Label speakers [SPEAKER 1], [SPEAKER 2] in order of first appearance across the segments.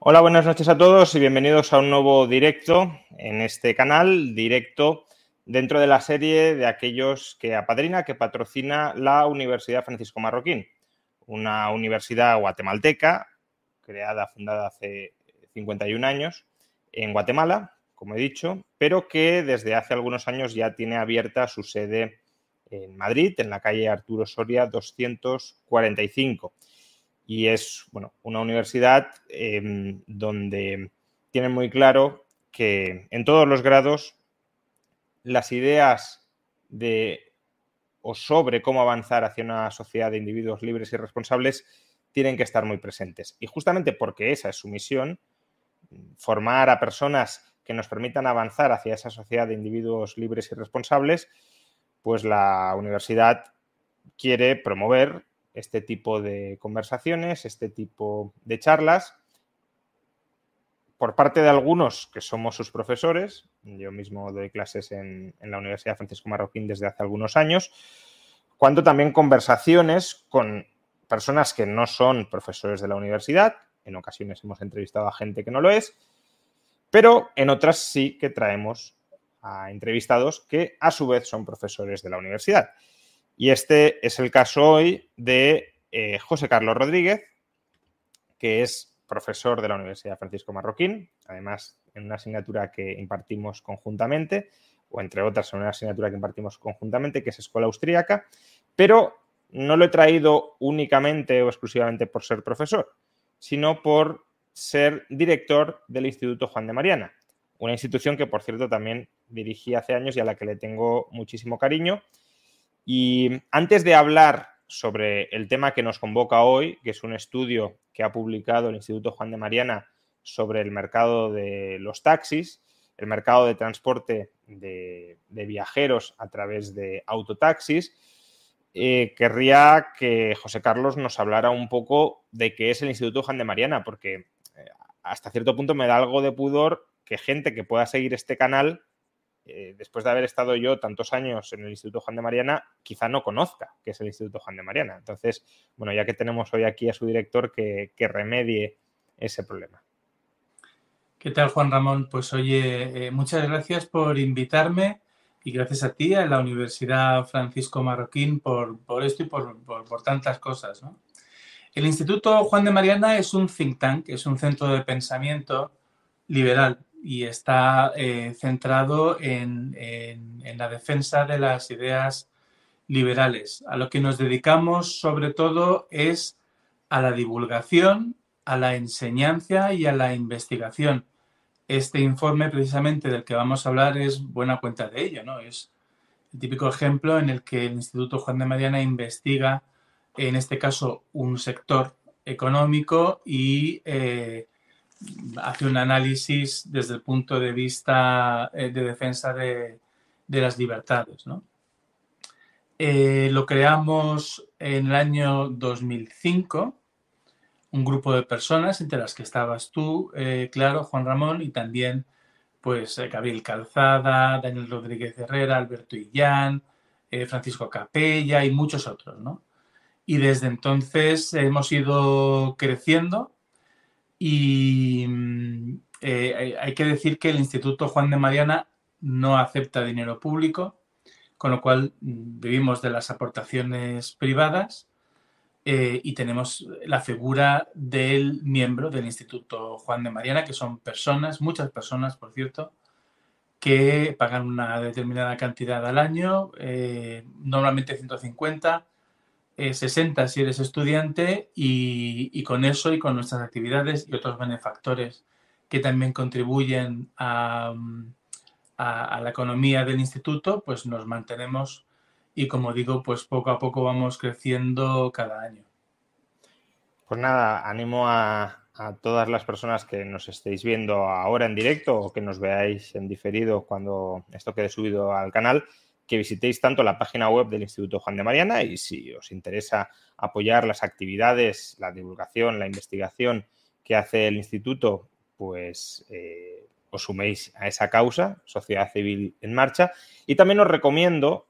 [SPEAKER 1] Hola, buenas noches a todos y bienvenidos a un nuevo directo en este canal, directo dentro de la serie de aquellos que apadrina, que patrocina la Universidad Francisco Marroquín, una universidad guatemalteca creada, fundada hace 51 años en Guatemala, como he dicho, pero que desde hace algunos años ya tiene abierta su sede en Madrid, en la calle Arturo Soria 245. Y es bueno, una universidad eh, donde tienen muy claro que en todos los grados las ideas de o sobre cómo avanzar hacia una sociedad de individuos libres y responsables tienen que estar muy presentes. Y justamente porque esa es su misión, formar a personas que nos permitan avanzar hacia esa sociedad de individuos libres y responsables, pues la universidad quiere promover este tipo de conversaciones, este tipo de charlas, por parte de algunos que somos sus profesores, yo mismo doy clases en, la Universidad Francisco Marroquín desde hace algunos años, cuando también conversaciones con personas que no son profesores de la universidad, en ocasiones hemos entrevistado a gente que no lo es, pero en otras sí que traemos a entrevistados que a su vez son profesores de la universidad. Y este es el caso hoy de eh, José Carlos Rodríguez, que es profesor de la Universidad Francisco Marroquín, además en una asignatura que impartimos conjuntamente, o entre otras en una asignatura que impartimos conjuntamente, que es Escuela Austríaca, pero no lo he traído únicamente o exclusivamente por ser profesor, sino por ser director del Instituto Juan de Mariana, una institución que, por cierto, también dirigí hace años y a la que le tengo muchísimo cariño. Y antes de hablar sobre el tema que nos convoca hoy, que es un estudio que ha publicado el Instituto Juan de Mariana sobre el mercado de los taxis, el mercado de transporte de, de viajeros a través de autotaxis, eh, querría que José Carlos nos hablara un poco de qué es el Instituto Juan de Mariana, porque hasta cierto punto me da algo de pudor que gente que pueda seguir este canal, eh, después de haber estado yo tantos años en el Instituto Juan de Mariana, quizá no conozca qué es el Instituto Juan de Mariana. Entonces, bueno, ya que tenemos hoy aquí a su director, que, que remedie ese problema.
[SPEAKER 2] ¿Qué tal, Juan Ramón? Pues oye, eh, muchas gracias por invitarme y gracias a ti, a la Universidad Francisco Marroquín, por, por esto y por, por, tantas cosas. El Instituto Juan de Mariana es un think tank, es un centro de pensamiento liberal y está eh, centrado en, en, la defensa de las ideas liberales. A lo que nos dedicamos sobre todo es a la divulgación, a la enseñanza y a la investigación. Este informe precisamente del que vamos a hablar es buena cuenta de ello, ¿no? Es el típico ejemplo en el que el Instituto Juan de Mariana investiga en este caso, un sector económico y eh, hace un análisis desde el punto de vista eh, de defensa de, las libertades. ¿no? Eh, lo creamos en el año 2005, un grupo de personas, entre las que estabas tú, eh, claro, Juan Ramón, y también pues Gabriel Calzada, Daniel Rodríguez Herrera, Alberto Illán, Francisco Capella y muchos otros, ¿no? y desde entonces hemos ido creciendo y eh, hay que decir que el Instituto Juan de Mariana no acepta dinero público, con lo cual mm, vivimos de las aportaciones privadas eh, y tenemos la figura del miembro del Instituto Juan de Mariana, que son personas, muchas personas, por cierto, que pagan una determinada cantidad al año, eh, normalmente 150 eh, 60 si eres estudiante y, con eso y con nuestras actividades y otros benefactores que también contribuyen a, a, a, la economía del instituto, pues nos mantenemos y como digo, pues poco a poco vamos creciendo cada año.
[SPEAKER 1] Pues nada, animo a, todas las personas que nos estéis viendo ahora en directo o que nos veáis en diferido cuando esto quede subido al canal, que visitéis tanto la página web del Instituto Juan de Mariana y si os interesa apoyar las actividades, la divulgación, la investigación que hace el instituto, pues eh, os suméis a esa causa, Sociedad Civil en Marcha. Y también os recomiendo,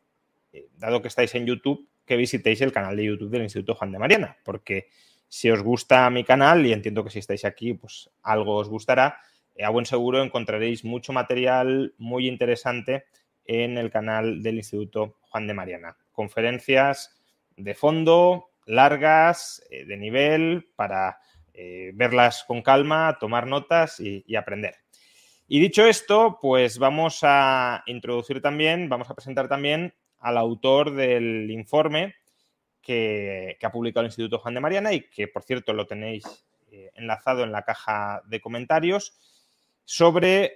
[SPEAKER 1] eh, dado que estáis en YouTube, que visitéis el canal de YouTube del Instituto Juan de Mariana, porque si os gusta mi canal, y entiendo que si estáis aquí, pues algo os gustará, eh, a buen seguro encontraréis mucho material muy interesante en el canal del Instituto Juan de Mariana. Conferencias de fondo, largas, eh, de nivel, para verlas con calma, tomar notas y aprender. Y dicho esto, pues vamos a introducir también, vamos a presentar también al autor del informe que, ha publicado el Instituto Juan de Mariana y que, por cierto, lo tenéis eh, enlazado en la caja de comentarios, sobre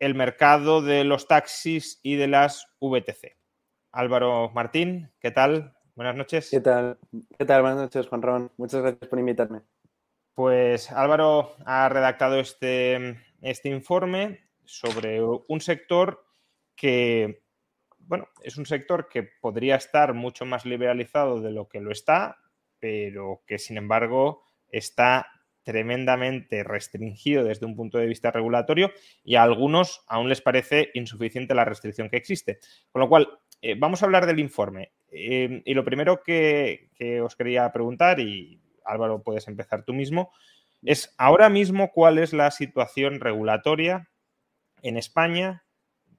[SPEAKER 1] el mercado de los taxis y de las VTC. Álvaro Martín, ¿qué tal? Buenas noches.
[SPEAKER 3] ¿Qué tal? ¿Qué tal? Buenas noches, Juan Ramón. Muchas gracias por invitarme.
[SPEAKER 1] Pues Álvaro ha redactado este, este informe sobre un sector que, bueno, es un sector que podría estar mucho más liberalizado de lo que lo está, pero que sin embargo está tremendamente restringido desde un punto de vista regulatorio y a algunos aún les parece insuficiente la restricción que existe. Con lo cual, eh, vamos a hablar del informe. Eh, y lo primero que, os quería preguntar, y Álvaro, puedes empezar tú mismo, es ahora mismo cuál es la situación regulatoria en España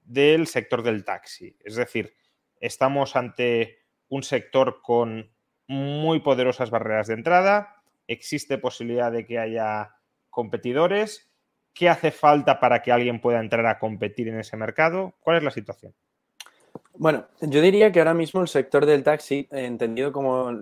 [SPEAKER 1] del sector del taxi. Es decir, estamos ante un sector con muy poderosas barreras de entrada, existe posibilidad de que haya competidores. ¿Qué hace falta para que alguien pueda entrar a competir en ese mercado? ¿Cuál es la situación?
[SPEAKER 3] Bueno, yo diría que ahora mismo el sector del taxi, entendido como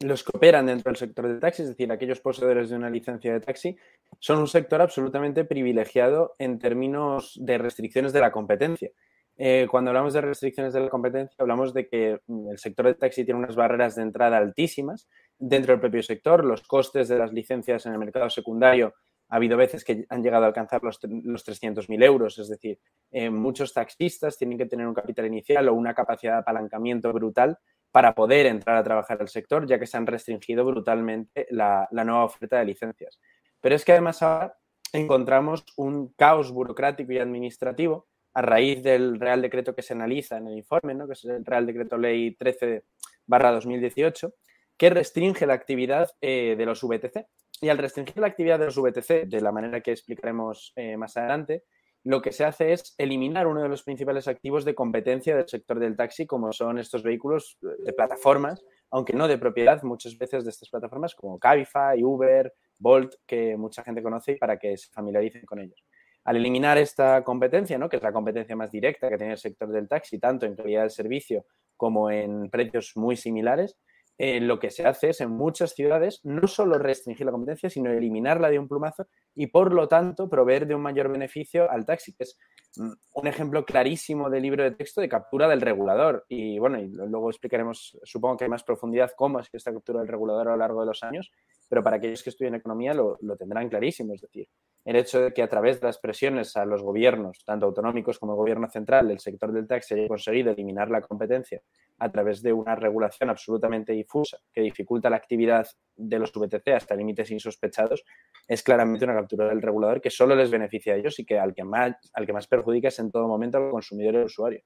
[SPEAKER 3] los que operan dentro del sector del taxi, es decir, aquellos poseedores de una licencia de taxi, son un sector absolutamente privilegiado en términos de restricciones de la competencia. Eh, cuando hablamos de restricciones de la competencia, hablamos de que mm, el sector del taxi tiene unas barreras de entrada altísimas dentro del propio sector. Los costes de las licencias en el mercado secundario ha habido veces que han llegado a alcanzar los, los 300.000 euros, es decir, eh, muchos taxistas tienen que tener un capital inicial o una capacidad de apalancamiento brutal para poder entrar a trabajar al sector, ya que se han restringido brutalmente la, nueva oferta de licencias. Pero es que además ahora encontramos un caos burocrático y administrativo a raíz del Real Decreto que se analiza en el informe, ¿no? que es el Real Decreto Ley 13 2018, que restringe la actividad eh, de los VTC. Y al restringir la actividad de los VTC, de la manera que explicaremos eh, más adelante, lo que se hace es eliminar uno de los principales activos de competencia del sector del taxi, como son estos vehículos de plataformas, aunque no de propiedad muchas veces de estas plataformas, como Cabify, Uber, Bolt, que mucha gente conoce para que se familiaricen con ellos. Al eliminar esta competencia, ¿no? que es la competencia más directa que tiene el sector del taxi, tanto en calidad del servicio como en precios muy similares, eh, lo que se hace es en muchas ciudades no solo restringir la competencia, sino eliminarla de un plumazo y por lo tanto proveer de un mayor beneficio al taxi, que es mm, un ejemplo clarísimo de libro de texto de captura del regulador. Y bueno, y luego explicaremos, supongo que hay más profundidad, cómo es que esta captura del regulador a lo largo de los años, pero para aquellos que estudian economía lo, tendrán clarísimo. Es decir, el hecho de que a través de las presiones a los gobiernos, tanto autonómicos como el gobierno central, el sector del taxi haya conseguido eliminar la competencia a través de una regulación absolutamente difusa que dificulta la actividad de los VTC hasta límites insospechados, es claramente una captura del regulador que solo les beneficia a ellos y que al que más, al que más perjudica es en todo momento al consumidor y al usuario.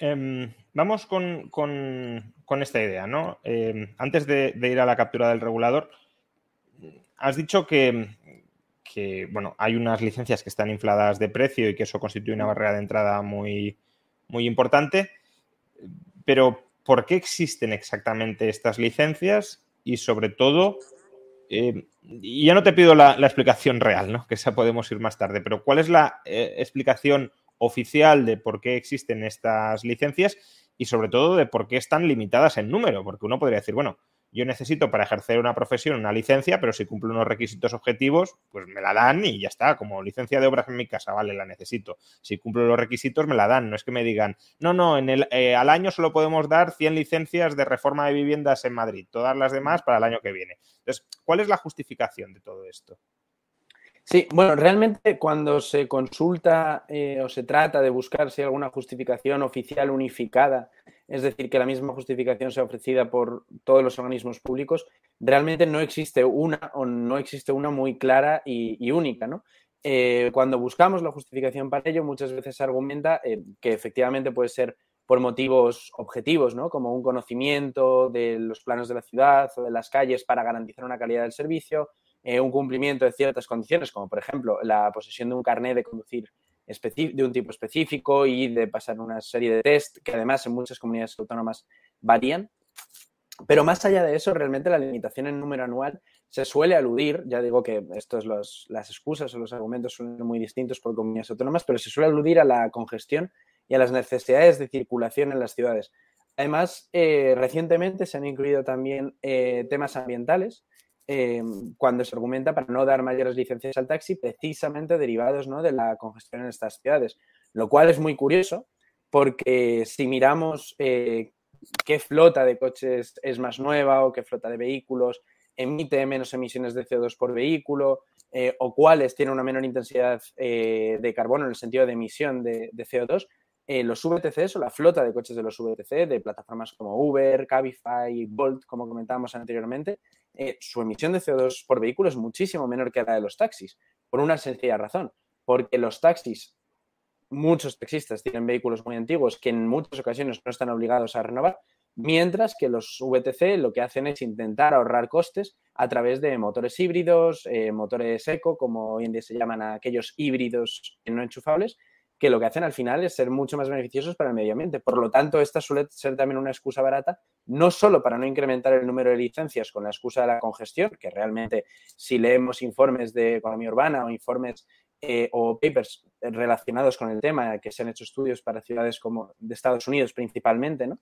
[SPEAKER 1] Em, vamos con, esta idea, ¿no? Em, antes de ir a la captura del regulador, has dicho que, que, bueno, hay unas licencias que están infladas de precio y que eso constituye una barrera de entrada muy, muy importante. Pero, ¿por qué existen exactamente estas licencias? Y sobre todo, eh, y ya no te pido la, explicación real, ¿no? Que esa podemos ir más tarde, pero ¿cuál es la eh, explicación oficial de por qué existen estas licencias y sobre todo de por qué están limitadas en número? Porque uno podría decir, bueno, yo necesito para ejercer una profesión una licencia, pero si cumplo unos requisitos objetivos, pues me la dan y ya está, como licencia de obras en mi casa, vale, la necesito. Si cumplo los requisitos, me la dan, no es que me digan, no, no, en el, eh, al año solo podemos dar 100 licencias de reforma de viviendas en Madrid, todas las demás para el año que viene. Entonces, ¿cuál es la justificación de todo esto?
[SPEAKER 3] Sí, bueno, realmente cuando se consulta eh, o se trata de buscar si hay alguna justificación oficial unificada, es decir, que la misma justificación sea ofrecida por todos los organismos públicos, realmente no existe una o no existe una muy clara y, única, ¿no? Eh, cuando buscamos la justificación para ello, muchas veces se argumenta eh, que efectivamente puede ser por motivos objetivos, ¿no? Como un conocimiento de los planos de la ciudad o de las calles para garantizar una calidad del servicio, eh, un cumplimiento de ciertas condiciones, como por ejemplo la posesión de un carnet de conducir de un tipo específico y de pasar una serie de test que además en muchas comunidades autónomas varían. Pero más allá de eso, realmente la limitación en número anual se suele aludir, ya digo que estos los, las excusas o los argumentos son muy distintos por comunidades autónomas, pero se suele aludir a la congestión y a las necesidades de circulación en las ciudades. Además, eh, recientemente se han incluido también eh, temas ambientales eh, cuando se argumenta para no dar mayores licencias al taxi, precisamente derivados ¿no? de la congestión en estas ciudades. Lo cual es muy curioso, porque si miramos eh, qué flota de coches es más nueva o qué flota de vehículos emite menos emisiones de CO2 por vehículo eh, o cuáles tienen una menor intensidad de carbono en el sentido de emisión de, de CO2, los VTCs o la flota de coches de los VTC, de plataformas como Uber, Cabify, Bolt, como comentábamos anteriormente, eh, su emisión de CO2 por vehículo es muchísimo menor que la de los taxis, por una sencilla razón, porque los taxis, muchos taxistas tienen vehículos muy antiguos que en muchas ocasiones no están obligados a renovar, mientras que los VTC lo que hacen es intentar ahorrar costes a través de motores híbridos, eh, motores eco, como hoy en día se llaman aquellos híbridos no enchufables, que lo que hacen al final es ser mucho más beneficiosos para el medio ambiente. Por lo tanto, esta suele ser también una excusa barata, no solo para no incrementar el número de licencias con la excusa de la congestión, que realmente si leemos informes de economía urbana o informes eh, o papers relacionados con el tema, que se han hecho estudios para ciudades como de Estados Unidos principalmente, ¿no?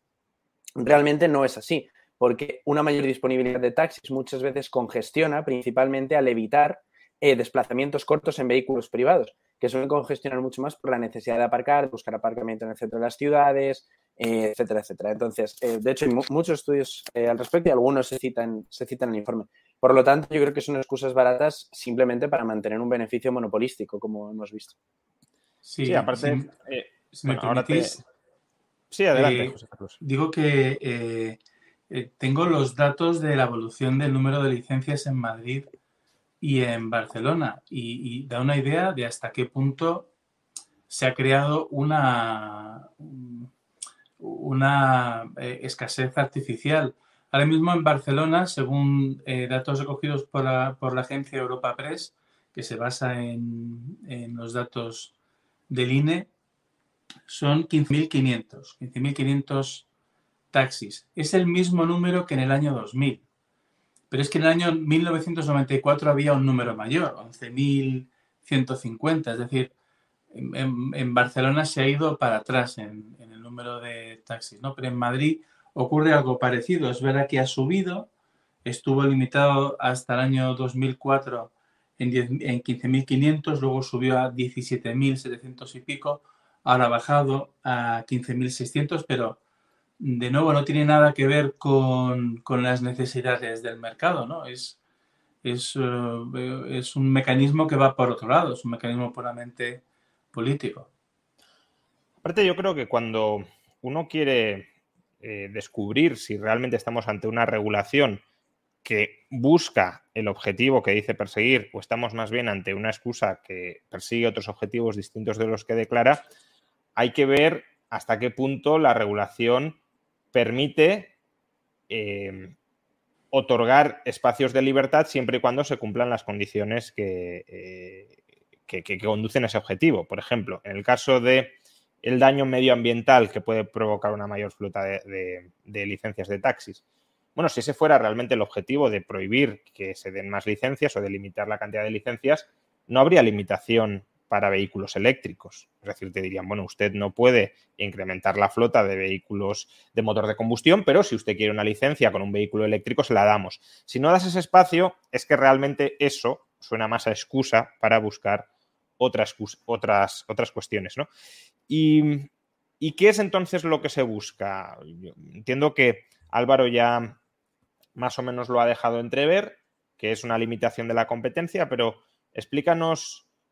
[SPEAKER 3] Realmente no es así, porque una mayor disponibilidad de taxis muchas veces congestiona principalmente al evitar eh, desplazamientos cortos en vehículos privados que suelen congestionar mucho más por la necesidad de aparcar, buscar aparcamiento en el centro de las ciudades, eh, etcétera, etcétera. Entonces, eh, de hecho, hay muchos estudios eh, al respecto y algunos se citan, se citan en el informe. Por lo tanto, yo creo que son excusas baratas simplemente para mantener un beneficio monopolístico, como hemos visto.
[SPEAKER 1] Sí, aparte, si, me Sí, adelante, José Carlos.
[SPEAKER 2] Digo que tengo los datos de la evolución del número de licencias en Madrid y en Barcelona y, da una idea de hasta qué punto se ha creado una, una eh, escasez artificial. Ahora mismo en Barcelona, según eh, datos recogidos por la, por la, agencia Europa Press, que se basa en, en los datos del INE, son 15.500, 15.500 taxis. Es el mismo número que en el año 2000. Pero es que en el año 1994 había un número mayor, 11.150. Es decir, en, Barcelona se ha ido para atrás en, el número de taxis, ¿no? Pero en Madrid ocurre algo parecido. Es verdad que ha subido, estuvo limitado hasta el año 2004 en, en 15.500, luego subió a 17.700 y pico, ahora ha bajado a 15.600, pero de nuevo, no tiene nada que ver con, las necesidades del mercado, ¿no? Eh, es, un mecanismo que va por otro lado, es un mecanismo puramente político.
[SPEAKER 1] Aparte, yo creo que cuando uno quiere eh, descubrir si realmente estamos ante una regulación que busca el objetivo que dice perseguir o estamos más bien ante una excusa que persigue otros objetivos distintos de los que declara, hay que ver hasta qué punto la regulación permite eh, otorgar espacios de libertad siempre y cuando se cumplan las condiciones eh, que, que, conducen a ese objetivo. Por ejemplo, en el caso de el daño medioambiental que puede provocar una mayor flota de, licencias de taxis. Bueno, si ese fuera realmente el objetivo de prohibir que se den más licencias o de limitar la cantidad de licencias, no habría limitación para vehículos eléctricos. Es decir, te dirían, bueno, usted no puede incrementar la flota de vehículos de motor de combustión, pero si usted quiere una licencia con un vehículo eléctrico, se la damos. Si no das ese espacio, es que realmente eso suena más a excusa para buscar otras, otras, otras cuestiones, ¿no? Y, ¿Y qué es entonces lo que se busca? Yo entiendo que Álvaro ya más o menos lo ha dejado entrever, que es una limitación de la competencia, pero explícanos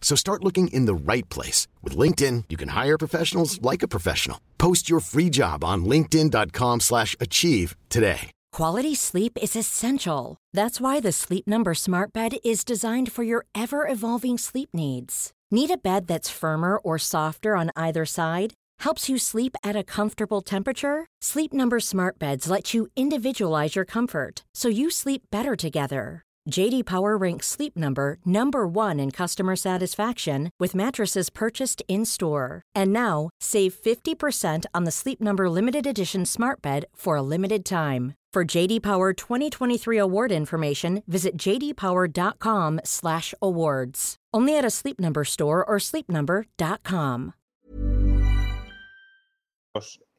[SPEAKER 4] So start looking in the right place. With LinkedIn, you can hire professionals like a professional. Post your free job on linkedin.com slash achieve today.
[SPEAKER 5] Quality sleep is essential. That's why the Sleep Number smart bed is designed for your ever-evolving sleep needs. Need a bed that's firmer or softer on either side? Helps you sleep at a comfortable temperature? Sleep Number smart beds let you individualize your comfort so you sleep better together. JD Power ranks Sleep Number number 1 in customer satisfaction with mattresses purchased in-store. And now, save 50% on the Sleep Number limited edition Smart Bed for a limited time. For JD Power 2023 award information, visit jdpower.com/awards. Only at a Sleep Number store or sleepnumber.com.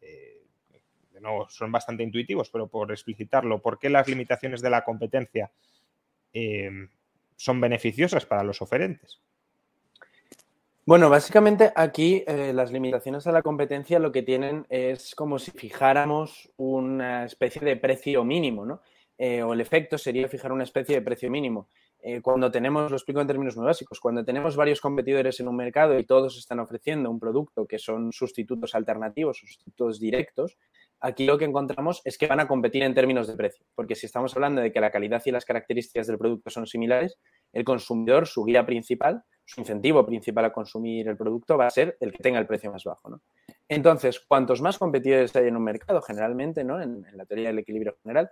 [SPEAKER 1] Eh, de nuevo, son bastante intuitivos, pero por explicitarlo, ¿por qué las limitaciones de la competencia eh, son beneficiosas para los oferentes?
[SPEAKER 3] Bueno, básicamente aquí eh, las limitaciones a la competencia lo que tienen es como si fijáramos una especie de precio mínimo, ¿no? Eh, o el efecto sería fijar una especie de precio mínimo. Eh, cuando tenemos, lo explico en términos muy básicos, cuando tenemos varios competidores en un mercado y todos están ofreciendo un producto que son sustitutos alternativos, sustitutos directos, aquí lo que encontramos es que van a competir en términos de precio, porque si estamos hablando de que la calidad y las características del producto son similares, el consumidor, su guía principal, su incentivo principal a consumir el producto va a ser el que tenga el precio más bajo. ¿no? Entonces, cuantos más competidores hay en un mercado, generalmente, ¿no? en, en la teoría del equilibrio general,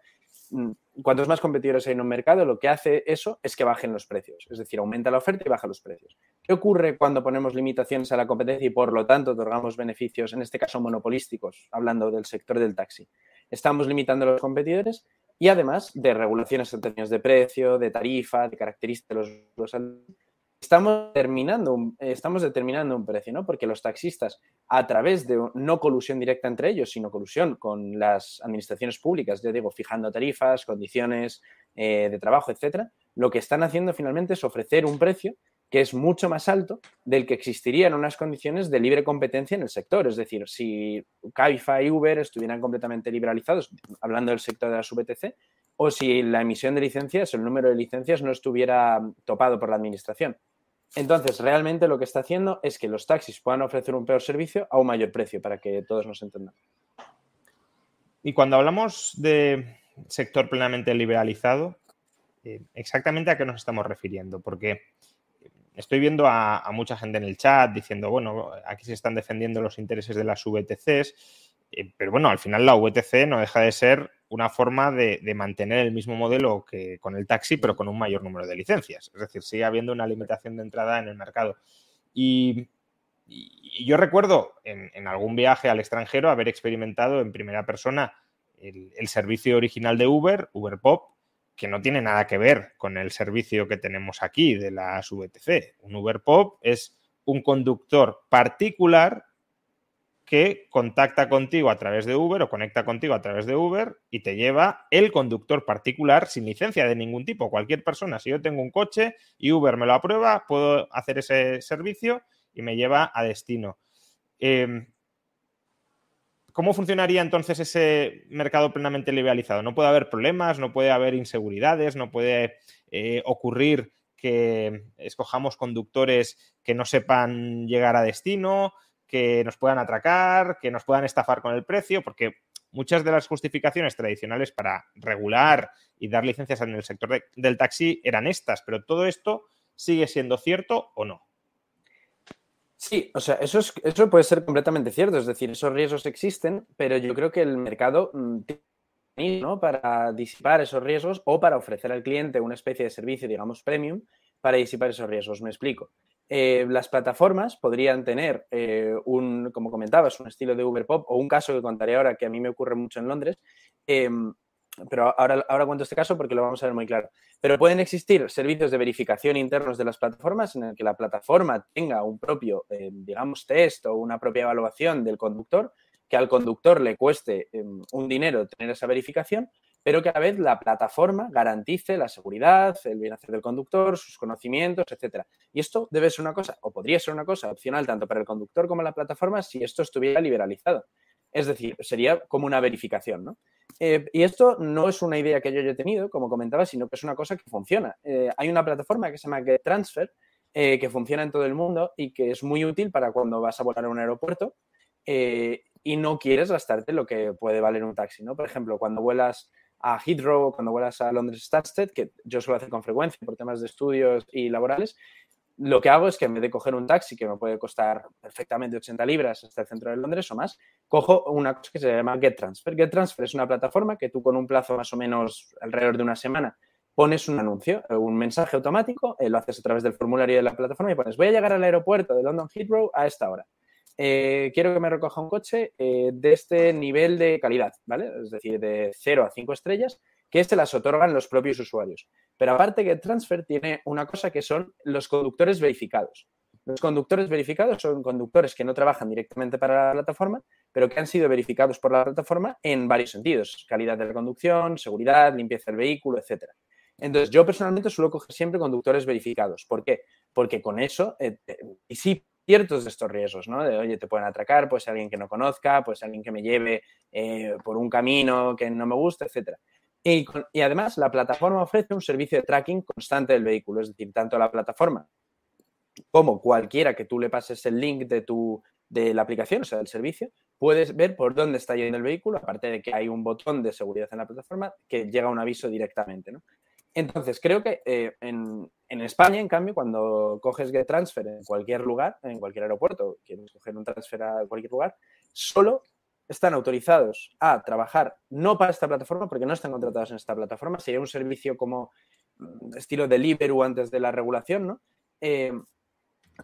[SPEAKER 3] cuantos más competidores hay en un mercado, lo que hace eso es que bajen los precios. Es decir, aumenta la oferta y baja los precios. ¿Qué ocurre cuando ponemos limitaciones a la competencia y por lo tanto otorgamos beneficios, en este caso monopolísticos, hablando del sector del taxi? Estamos limitando a los competidores y además de regulaciones en términos de precio, de tarifa, de características de los, los estamos determinando, un, estamos determinando un precio, ¿no? Porque los taxistas, a través de no colusión directa entre ellos, sino colusión con las administraciones públicas, ya digo, fijando tarifas, condiciones eh, de trabajo, etcétera, lo que están haciendo finalmente es ofrecer un precio que es mucho más alto del que existiría en unas condiciones de libre competencia en el sector. Es decir, si Cabify y Uber estuvieran completamente liberalizados, hablando del sector de las VTC, o si la emisión de licencias, el número de licencias no estuviera topado por la administración. Entonces, realmente lo que está haciendo es que los taxis puedan ofrecer un peor servicio a un mayor precio, para que todos nos entendamos.
[SPEAKER 1] Y cuando hablamos de sector plenamente liberalizado, eh, ¿exactamente a qué nos estamos refiriendo? Porque estoy viendo a, a, mucha gente en el chat diciendo, bueno, aquí se están defendiendo los intereses de las VTCs, eh, pero bueno, al final la VTC no deja de ser una forma de, de, mantener el mismo modelo que con el taxi, pero con un mayor número de licencias. Es decir, sigue habiendo una limitación de entrada en el mercado. Y, y yo recuerdo en, en, algún viaje al extranjero haber experimentado en primera persona el, el servicio original de Uber, Uber Pop, que no tiene nada que ver con el servicio que tenemos aquí de las VTC. Un Uber Pop es un conductor particular que contacta contigo a través de Uber o conecta contigo a través de Uber y te lleva el conductor particular sin licencia de ningún tipo. Cualquier persona, si yo tengo un coche y Uber me lo aprueba, puedo hacer ese servicio y me lleva a destino. Eh, ¿cómo funcionaría entonces ese mercado plenamente liberalizado? ¿No puede haber problemas, no puede haber inseguridades, no puede eh, ocurrir que escojamos conductores que no sepan llegar a destino, que nos puedan atracar, que nos puedan estafar con el precio, porque muchas de las justificaciones tradicionales para regular y dar licencias en el sector del taxi eran estas, pero todo esto sigue siendo cierto o no.
[SPEAKER 3] Sí, o sea, eso, es, eso puede ser completamente cierto, es decir, esos riesgos existen, pero yo creo que el mercado mm, tiene ¿no? para disipar esos riesgos o para ofrecer al cliente una especie de servicio, digamos, premium, para disipar esos riesgos. Me explico. Eh, las plataformas podrían tener eh, un, como comentabas, un estilo de Uber Pop o un caso que contaré ahora que a mí me ocurre mucho en Londres, em, pero ahora, ahora cuento este caso porque lo vamos a ver muy claro. Pero pueden existir servicios de verificación internos de las plataformas en el que la plataforma tenga un propio, em, digamos, test o una propia evaluación del conductor, que al conductor le cueste em, un dinero tener esa verificación pero que a la vez la plataforma garantice la seguridad, el bienestar del conductor, sus conocimientos, etcétera. Y esto debe ser una cosa, o podría ser una cosa opcional tanto para el conductor como la plataforma si esto estuviera liberalizado. Es decir, sería como una verificación, ¿no? Eh, y esto no es una idea que yo haya tenido, como comentaba, sino que es una cosa que funciona. Eh, hay una plataforma que se llama GetTransfer, eh, que funciona en todo el mundo y que es muy útil para cuando vas a volar a un aeropuerto y no quieres gastarte lo que puede valer un taxi, ¿no? Por ejemplo, cuando vuelas a Heathrow, cuando vuelas a Londres Stansted, que yo suelo hacer con frecuencia por temas de estudios y laborales, lo que hago es que en vez de coger un taxi que me puede costar perfectamente 80 libras hasta el centro de Londres o más, cojo una cosa que se llama GetTransfer. GetTransfer es una plataforma que tú con un plazo más o menos alrededor de una semana pones un anuncio, un mensaje automático, eh, lo haces a través del formulario de la plataforma y pones voy a llegar al aeropuerto de London Heathrow a esta hora. Eh, quiero que me recoja un coche eh, de este nivel de calidad, ¿vale? Es decir, de 0 a 5 estrellas, que se las otorgan los propios usuarios. Pero aparte que Transfer tiene una cosa que son los conductores verificados. Los conductores verificados son conductores que no trabajan directamente para la plataforma, pero que han sido verificados por la plataforma en varios sentidos. Calidad de la conducción, seguridad, limpieza del vehículo, etc. Entonces, yo personalmente suelo coger siempre conductores verificados. ¿Por qué? Porque con eso, eh, y sí ciertos de estos riesgos, ¿no? De, oye, te pueden atracar, pues alguien que no conozca, pues alguien que me lleve eh, por un camino que no me gusta, etc. Y, y, además, la plataforma ofrece un servicio de tracking constante del vehículo, es decir, tanto la plataforma como cualquiera que tú le pases el link de, tu, de la aplicación, o sea, del servicio, puedes ver por dónde está yendo el vehículo, aparte de que hay un botón de seguridad en la plataforma que llega un aviso directamente, ¿no? Entonces, creo que eh, en, España, en cambio, cuando coges GetTransfer en cualquier lugar, en cualquier aeropuerto, quieres coger un transfer a cualquier lugar, solo están autorizados a trabajar no para esta plataforma, porque no están contratados en esta plataforma, sería un servicio como mm, estilo Deliveroo antes de la regulación, ¿no? Eh,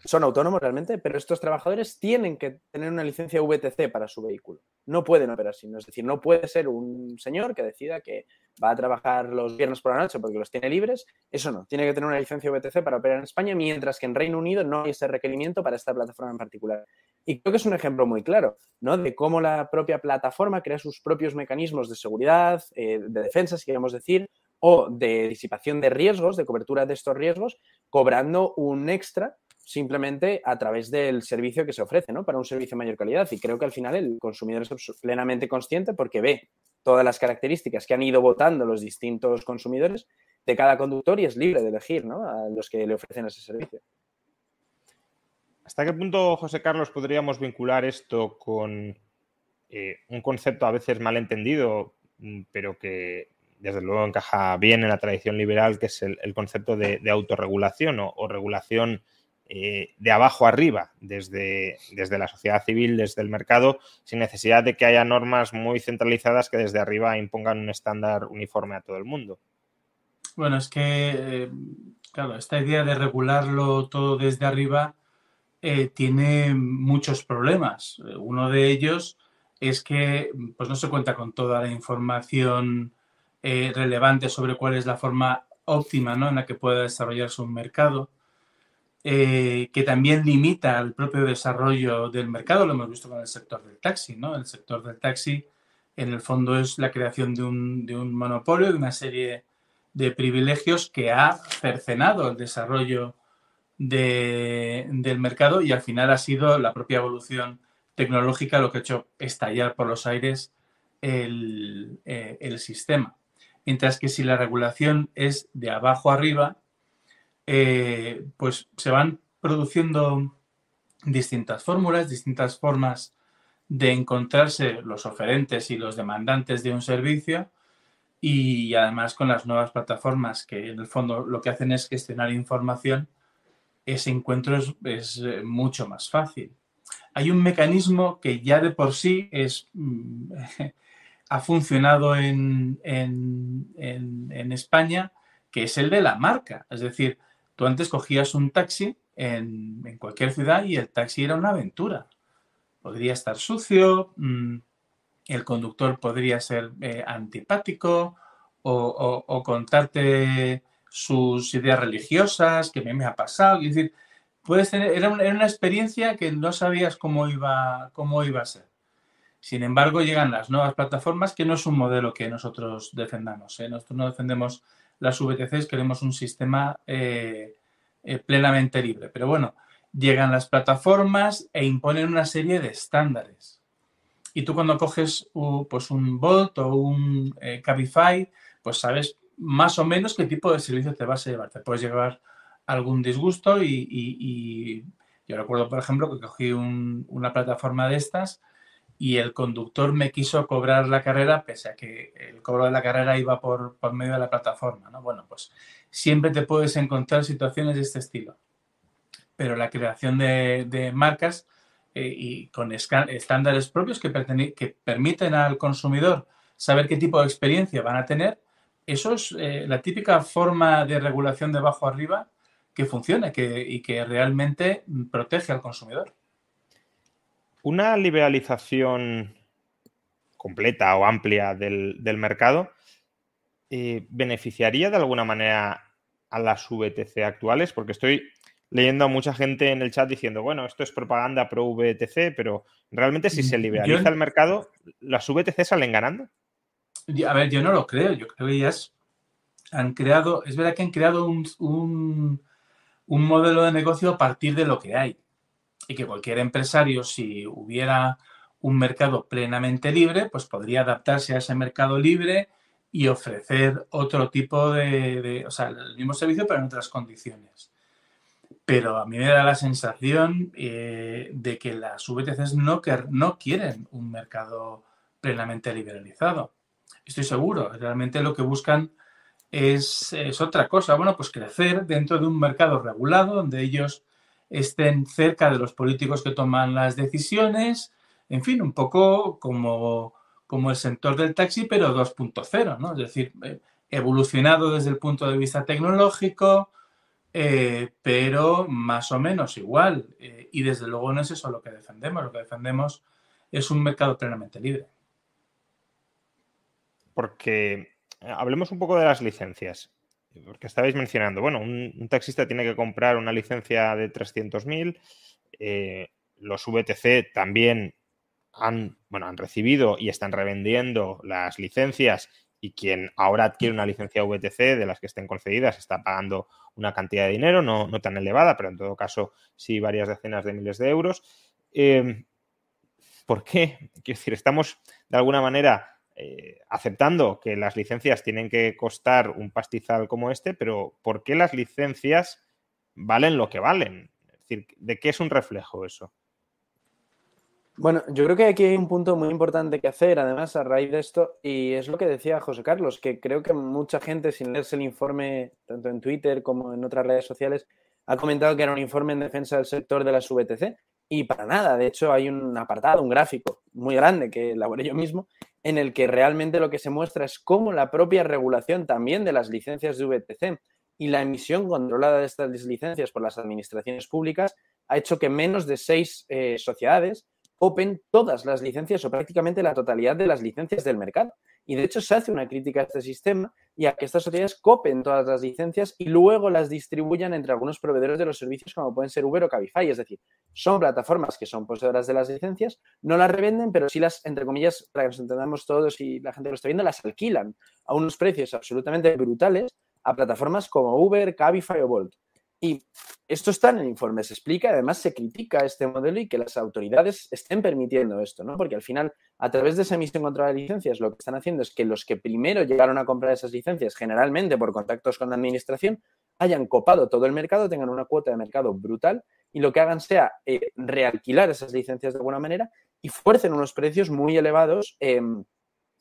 [SPEAKER 3] son autónomos realmente, pero estos trabajadores tienen que tener una licencia VTC para su vehículo. No pueden operar sin, es decir, no puede ser un señor que decida que va a trabajar los viernes por la noche porque los tiene libres. Eso no, tiene que tener una licencia VTC para operar en España, mientras que en Reino Unido no hay ese requerimiento para esta plataforma en particular. Y creo que es un ejemplo muy claro, ¿no? De cómo la propia plataforma crea sus propios mecanismos de seguridad, eh, de defensa, si queremos decir, o de disipación de riesgos, de cobertura de estos riesgos, cobrando un extra simplemente a través del servicio que se ofrece, ¿no? Para un servicio de mayor calidad. Y creo que al final el consumidor es plenamente consciente porque ve todas las características que han ido votando los distintos consumidores de cada conductor y es libre de elegir, ¿no? A los que le ofrecen ese servicio.
[SPEAKER 1] ¿Hasta qué punto, José Carlos, podríamos vincular esto con eh, un concepto a veces malentendido, mm, pero que desde luego encaja bien en la tradición liberal, que es el, concepto de, autorregulación o regulación eh, de abajo arriba, desde, desde la sociedad civil, desde el mercado, sin necesidad de que haya normas muy centralizadas que desde arriba impongan un estándar uniforme a todo el mundo.
[SPEAKER 2] Bueno, es que, eh, claro, esta idea de regularlo todo desde arriba eh, tiene muchos problemas. Uno de ellos es que pues, no se cuenta con toda la información relevante sobre cuál es la forma óptima ¿no? en la que pueda desarrollarse un mercado. Eh, que también limita el propio desarrollo del mercado, lo hemos visto con el sector del taxi, ¿no? El sector del taxi, en el fondo, es la creación de un, de un monopolio, de una serie de privilegios que ha cercenado el desarrollo de, del mercado y al final ha sido la propia evolución tecnológica lo que ha hecho estallar por los aires el, eh, el sistema. Mientras que si la regulación es de abajo arriba, eh, pues se van produciendo distintas fórmulas, distintas formas de encontrarse los oferentes y los demandantes de un servicio y además con las nuevas plataformas que en el fondo lo que hacen es gestionar información, ese encuentro es, eh, mucho más fácil. Hay un mecanismo que ya de por sí es, mm, ha funcionado en, en España, que es el de la marca. Es decir, Tú antes cogías un taxi en, cualquier ciudad y el taxi era una aventura. Podría estar sucio, mm, el conductor podría ser eh, antipático o, contarte sus ideas religiosas, que me, me ha pasado. Es decir, puedes tener, era, una, experiencia que no sabías cómo iba, cómo iba a ser. Sin embargo, llegan las nuevas plataformas, que no es un modelo que nosotros defendamos. ¿eh? Nosotros no defendemos las VTCs queremos un sistema eh, eh, plenamente libre. Pero bueno, llegan las plataformas e imponen una serie de estándares. Y tú cuando coges pues un Bolt o un eh, Cabify, pues sabes más o menos qué tipo de servicio te vas a llevar. Te puedes llevar algún disgusto y, yo recuerdo, por ejemplo, que cogí una plataforma de estas y el conductor me quiso cobrar la carrera pese a que el cobro de la carrera iba por, medio de la plataforma. ¿no? Bueno, pues siempre te puedes encontrar situaciones de este estilo. Pero la creación de, marcas eh, y con estándares propios que, que, permiten al consumidor saber qué tipo de experiencia van a tener, eso es eh, la típica forma de regulación de abajo arriba que funciona y que realmente protege al consumidor.
[SPEAKER 1] Una liberalización completa o amplia del, mercado eh, beneficiaría de alguna manera a las VTC actuales, porque estoy leyendo a mucha gente en el chat diciendo, bueno, esto es propaganda pro VTC, pero realmente si se liberaliza el mercado, ¿las VTC salen ganando?
[SPEAKER 2] A ver, yo no lo creo, yo creo que ellas han creado, es verdad que han creado un, un modelo de negocio a partir de lo que hay y que cualquier empresario, si hubiera un mercado plenamente libre, pues podría adaptarse a ese mercado libre y ofrecer otro tipo de, o sea, el mismo servicio pero en otras condiciones. Pero a mí me da la sensación eh, de que las VTCs no, no quieren un mercado plenamente liberalizado. Estoy seguro, realmente lo que buscan es, es otra cosa. Bueno, pues crecer dentro de un mercado regulado donde ellos estén cerca de los políticos que toman las decisiones, en fin, un poco como, como el sector del taxi, pero 2.0, ¿no? Es decir, eh, evolucionado desde el punto de vista tecnológico, eh, pero más o menos igual. Eh, y desde luego no es eso lo que defendemos, lo que defendemos es un mercado plenamente libre.
[SPEAKER 1] Porque hablemos un poco de las licencias porque estabais mencionando, bueno, un, taxista tiene que comprar una licencia de 300.000, eh, los VTC también han, bueno, han recibido y están revendiendo las licencias y quien ahora adquiere una licencia VTC de las que estén concedidas está pagando una cantidad de dinero, no, tan elevada, pero en todo caso sí varias decenas de miles de euros. Eh, ¿Por qué? Quiero decir, estamos de alguna manera eh, aceptando que las licencias tienen que costar un pastizal como este, pero ¿por qué las licencias valen lo que valen? Es decir, ¿de qué es un reflejo eso?
[SPEAKER 3] Bueno, yo creo que aquí hay un punto muy importante que hacer, además, a raíz de esto, y es lo que decía José Carlos, que creo que mucha gente, sin leerse el informe, tanto en Twitter como en otras redes sociales, ha comentado que era un informe en defensa del sector de las VTC, y para nada. De hecho, hay un apartado, un gráfico muy grande que elaboré yo mismo, en el que realmente lo que se muestra es cómo la propia regulación también de las licencias de VTC y la emisión controlada de estas licencias por las administraciones públicas ha hecho que menos de seis eh, sociedades open todas las licencias o prácticamente la totalidad de las licencias del mercado. Y de hecho se hace una crítica a este sistema y a que estas sociedades copen todas las licencias y luego las distribuyan entre algunos proveedores de los servicios como pueden ser Uber o Cabify. Es decir, son plataformas que son poseedoras de las licencias, no las revenden, pero sí las, entre comillas, para que nos entendamos todos y la gente lo está viendo, las alquilan a unos precios absolutamente brutales a plataformas como Uber, Cabify o Bolt. Y esto está en el informe, se explica, además se critica este modelo y que las autoridades estén permitiendo esto, ¿no? Porque al final, a través de esa emisión contra las licencias, lo que están haciendo es que los que primero llegaron a comprar esas licencias, generalmente por contactos con la administración, hayan copado todo el mercado, tengan una cuota de mercado brutal y lo que hagan sea eh, realquilar esas licencias de alguna manera y fuercen unos precios muy elevados em,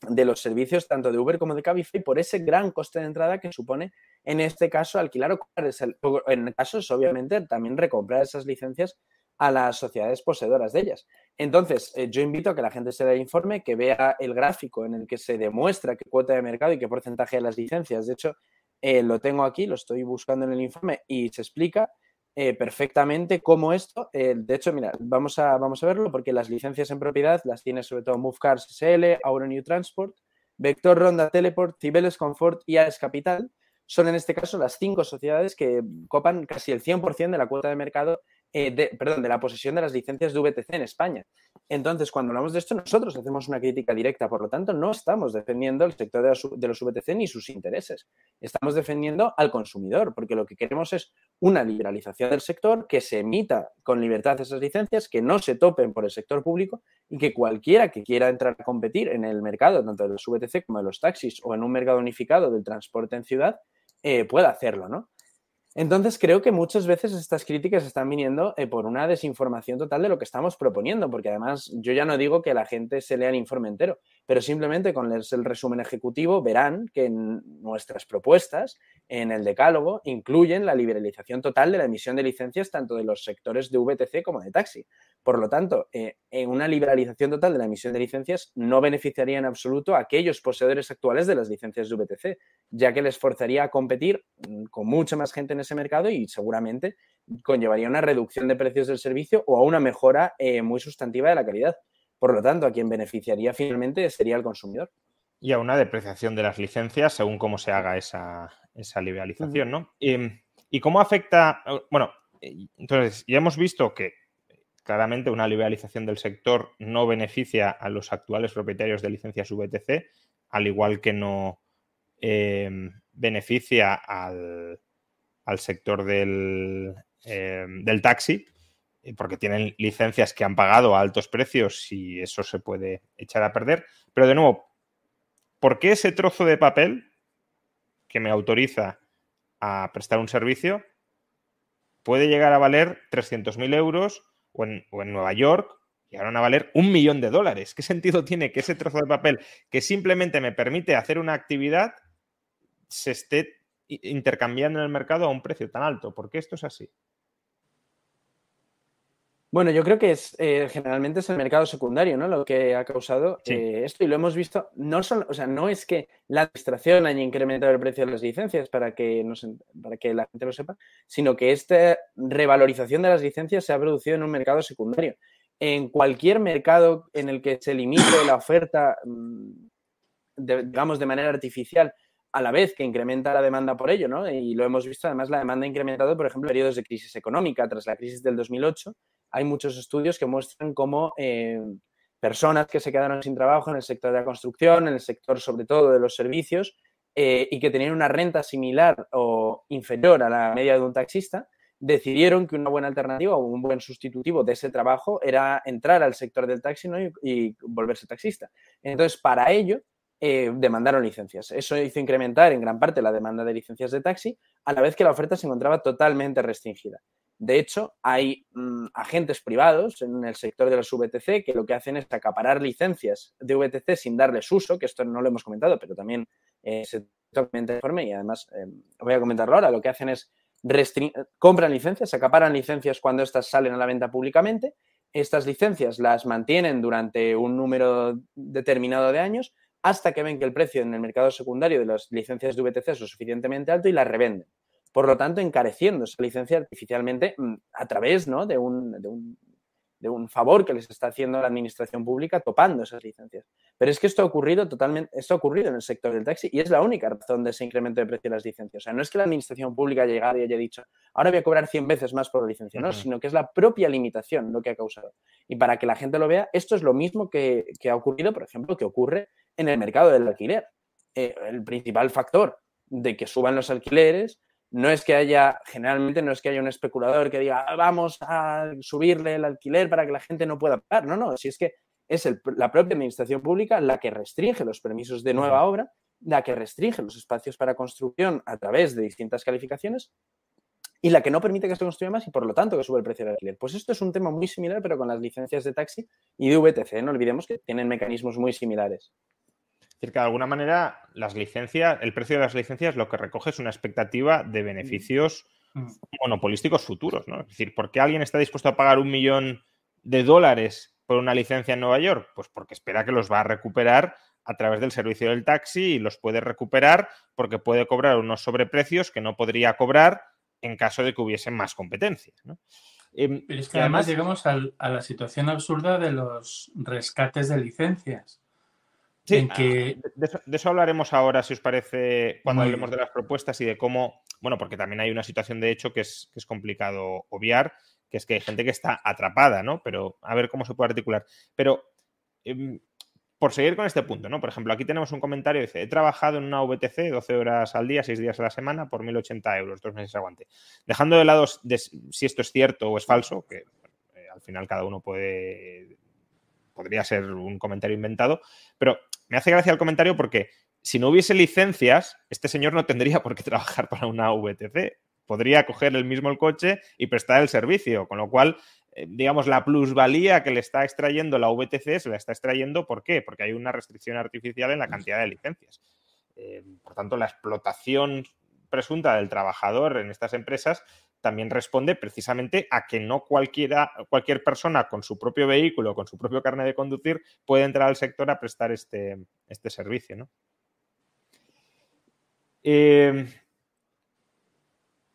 [SPEAKER 3] de los servicios tanto de Uber como de Cabify por ese gran coste de entrada que supone en este caso alquilar o en casos obviamente también recomprar esas licencias a las sociedades poseedoras de ellas. Entonces, eh, yo invito a que la gente se dé informe, que vea el gráfico en el que se demuestra qué cuota de mercado y qué porcentaje de las licencias. De hecho, eh, lo tengo aquí, lo estoy buscando en el informe y se explica eh, perfectamente cómo esto, de hecho, mira, vamos a, vamos a verlo porque las licencias en propiedad las tiene sobre todo Movecars SL, Auro New Transport, Vector Ronda Teleport, Cibeles Comfort y AES Capital. Son en este caso las cinco sociedades que copan casi el 100% de la cuota de mercado, eh, de, perdón, de la posesión de las licencias de VTC en España. Entonces, cuando hablamos de esto, nosotros hacemos una crítica directa, por lo tanto, no estamos defendiendo el sector de, los VTC ni sus intereses. Estamos defendiendo al consumidor, porque lo que queremos es una liberalización del sector, que se emita con libertad esas licencias, que no se topen por el sector público y que cualquiera que quiera entrar a competir en el mercado, tanto de los VTC como de los taxis, o en un mercado unificado del transporte en ciudad, eh, pueda hacerlo, ¿no? Entonces creo que muchas veces estas críticas están viniendo eh, por una desinformación total de lo que estamos proponiendo, porque además yo ya no digo que la gente se lea el informe entero, pero simplemente con el resumen ejecutivo verán que nuestras propuestas en el decálogo incluyen la liberalización total de la emisión de licencias tanto de los sectores de VTC como de taxi. Por lo tanto, eh, en una liberalización total de la emisión de licencias no beneficiaría en absoluto a aquellos poseedores actuales de las licencias de VTC, ya que les forzaría a competir mm, con mucha más gente en ese mercado y seguramente conllevaría una reducción de precios del servicio o a una mejora eh, muy sustantiva de la calidad. Por lo tanto, a quien beneficiaría finalmente sería el consumidor.
[SPEAKER 1] Y a una depreciación de las licencias según cómo se haga esa, liberalización, ¿no? ¿Y cómo afecta? Bueno, entonces ya hemos visto que claramente una liberalización del sector no beneficia a los actuales propietarios de licencias VTC, al igual que no em, beneficia al, sector del, em, del, taxi, eh, porque tienen licencias que han pagado a altos precios y eso se puede echar a perder. Pero de nuevo, ¿por qué ese trozo de papel que me autoriza a prestar un servicio puede llegar a valer 300.000 euros o en, Nueva York llegaron a valer un millón de dólares. ¿Qué sentido tiene que ese trozo de papel que simplemente me permite hacer una actividad se esté intercambiando en el mercado a un precio tan alto? ¿Por qué esto es así?
[SPEAKER 3] Bueno, yo creo que es eh, generalmente es el mercado secundario, ¿no? Lo que ha causado eh, esto y lo hemos visto. No son, o sea, no es que la administración haya incrementado el precio de las licencias para que para que la gente lo sepa, sino que esta revalorización de las licencias se ha producido en un mercado secundario. En cualquier mercado en el que se limite la oferta, mm, digamos, de manera artificial, a la vez que incrementa la demanda por ello, ¿no? Y lo hemos visto, además, la demanda ha incrementado, por ejemplo, en periodos de crisis económica, tras la crisis del 2008 hay muchos estudios que muestran cómo eh, personas que se quedaron sin trabajo en el sector de la construcción, en el sector sobre todo de los servicios, eh, y que tenían una renta similar o inferior a la media de un taxista, decidieron que una buena alternativa o un buen sustitutivo de ese trabajo era entrar al sector del taxi y, volverse taxista. Entonces, para ello, eh, demandaron licencias. Eso hizo incrementar en gran parte la demanda de licencias de taxi, a la vez que la oferta se encontraba totalmente restringida. De hecho, hay mm, agentes privados en el sector de los VTC que lo que hacen es acaparar licencias de VTC sin darles uso, que esto no lo hemos comentado, pero también eh, se totalmente informe y además eh, voy a comentarlo ahora. Lo que hacen es compran licencias, acaparan licencias cuando estas salen a la venta públicamente. Estas licencias las mantienen durante un número determinado de años hasta que ven que el precio en el mercado secundario de las licencias de VTC es lo suficientemente alto y las revenden. Por lo tanto, encareciendo esa licencia artificialmente mm, a través un, de, un, favor que les está haciendo la administración pública topando esas licencias. Pero es que esto ha ocurrido totalmente, esto ha ocurrido en el sector del taxi y es la única razón de ese incremento de precio de las licencias. O sea, no es que la administración pública haya llegado y haya dicho, ahora voy a cobrar 100 veces más por la licencia, no, sino que es la propia limitación lo que ha causado. Y para que la gente lo vea, esto es lo mismo que, ha ocurrido, por ejemplo, que ocurre en el mercado del alquiler. Eh, el principal factor de que suban los alquileres no es que haya, generalmente no es que haya un especulador que diga, ah, vamos a subirle el alquiler para que la gente no pueda pagar. No, no, si es que es la propia administración pública la que restringe los permisos de nueva obra, la que restringe los espacios para construcción a través de distintas calificaciones y la que no permite que se construya más y por lo tanto que sube el precio del alquiler. Pues esto es un tema muy similar, pero con las licencias de taxi y de VTC. No olvidemos que tienen mecanismos muy similares.
[SPEAKER 1] Es decir, que de alguna manera las licencias, el precio de las licencias lo que recoge es una expectativa de beneficios mm. monopolísticos futuros, ¿no? Es decir, ¿por qué alguien está dispuesto a pagar un millón de dólares por una licencia en Nueva York? Pues porque espera que los va a recuperar a través del servicio del taxi y los puede recuperar porque puede cobrar unos sobreprecios que no podría cobrar en caso de que hubiese más competencia.
[SPEAKER 2] Em, Pero es que además, llegamos a la situación absurda de los rescates de licencias.
[SPEAKER 1] Sí, que... de, eso, hablaremos ahora, si os parece, cuando hablemos de las propuestas y de cómo, bueno, porque también hay una situación de hecho que es, que es complicado obviar, que es que hay gente que está atrapada, ¿no? Pero a ver cómo se puede articular. Pero em, por seguir con este punto, ¿no? Por ejemplo, aquí tenemos un comentario que dice, he trabajado en una VTC 12 horas al día, 6 días a la semana por 1.080 euros, dos meses aguante. Dejando de lado si esto es cierto o es falso, que eh, al final cada uno puede, podría ser un comentario inventado, pero me hace gracia el comentario porque si no hubiese licencias, este señor no tendría por qué trabajar para una VTC. Podría coger el mismo el coche y prestar el servicio, con lo cual eh, digamos, la plusvalía que le está extrayendo la VTC se la está extrayendo, ¿por qué? Porque hay una restricción artificial en la cantidad de licencias. Eh, por tanto, la explotación presunta del trabajador en estas empresas también responde precisamente a que no cualquiera, cualquier persona con su propio vehículo, con su propio carnet de conducir, puede entrar al sector a prestar este, este servicio. Eh,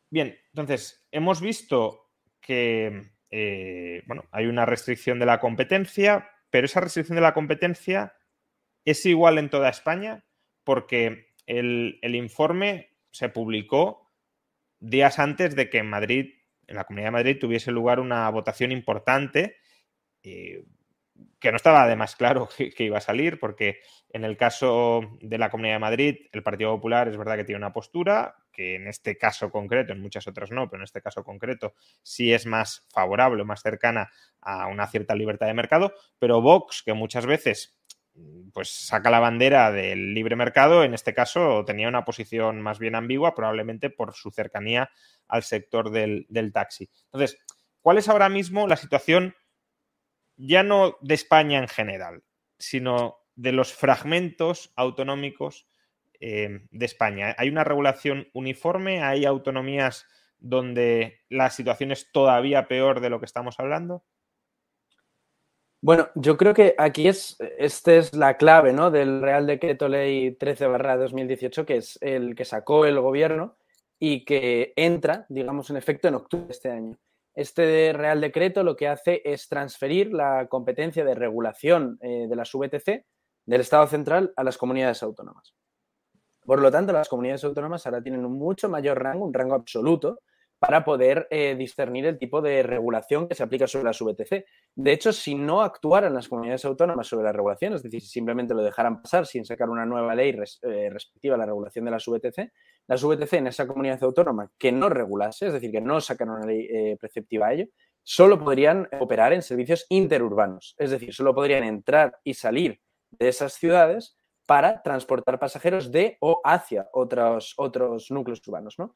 [SPEAKER 1] bien, entonces, hemos visto que eh, bueno, hay una restricción de la competencia, pero esa restricción de la competencia es igual en toda España porque el, informe se publicó días antes de que en Madrid, en la Comunidad de Madrid, tuviese lugar una votación importante. Eh, que no estaba además claro que, iba a salir, porque en el caso de la Comunidad de Madrid, el Partido Popular es verdad que tiene una postura, que en este caso concreto, en muchas otras no, pero en este caso concreto sí es más favorable, más cercana a una cierta libertad de mercado, pero Vox, que muchas veces pues saca la bandera del libre mercado, en este caso tenía una posición más bien ambigua, probablemente por su cercanía al sector del, taxi. Entonces, ¿cuál es ahora mismo la situación? ya no de España en general, sino de los fragmentos autonómicos eh, de España. ¿Hay una regulación uniforme? ¿Hay autonomías donde la situación es todavía peor de lo que estamos hablando?
[SPEAKER 3] Bueno, yo creo que aquí es, esta es la clave ¿no? del Real Decreto Ley 13 2018, que es el que sacó el gobierno y que entra, digamos, en efecto en octubre de este año. Este Real Decreto lo que hace es transferir la competencia de regulación eh, de las VTC del Estado central a las comunidades autónomas. Por lo tanto, las comunidades autónomas ahora tienen un mucho mayor rango, un rango absoluto, para poder eh, discernir el tipo de regulación que se aplica sobre las VTC. De hecho, si no actuaran las comunidades autónomas sobre la regulación, es decir, si simplemente lo dejaran pasar sin sacar una nueva ley eh, respectiva a la regulación de las VTC, las VTC en esa comunidad autónoma que no regulase, es decir, que no sacaran una ley eh, preceptiva a ello, solo podrían operar en servicios interurbanos, es decir, solo podrían entrar y salir de esas ciudades para transportar pasajeros de o hacia otros, otros núcleos urbanos, ¿no?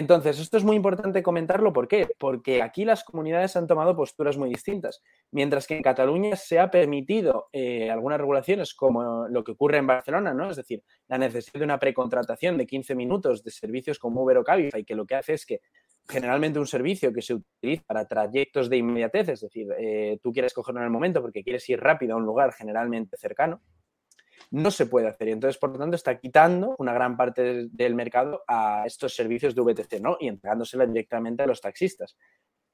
[SPEAKER 3] Entonces, esto es muy importante comentarlo. ¿Por qué? Porque aquí las comunidades han tomado posturas muy distintas. Mientras que en Cataluña se ha permitido eh, algunas regulaciones, como lo que ocurre en Barcelona, ¿no? Es decir, la necesidad de una precontratación de 15 minutos de servicios como Uber o Cabify, que lo que hace es que generalmente un servicio que se utiliza para trayectos de inmediatez, es decir, eh, tú quieres cogerlo en el momento porque quieres ir rápido a un lugar generalmente cercano, no se puede hacer. Y entonces, por lo tanto, está quitando una gran parte del mercado a estos servicios de VTC, ¿no? Y entregándosela directamente a los taxistas.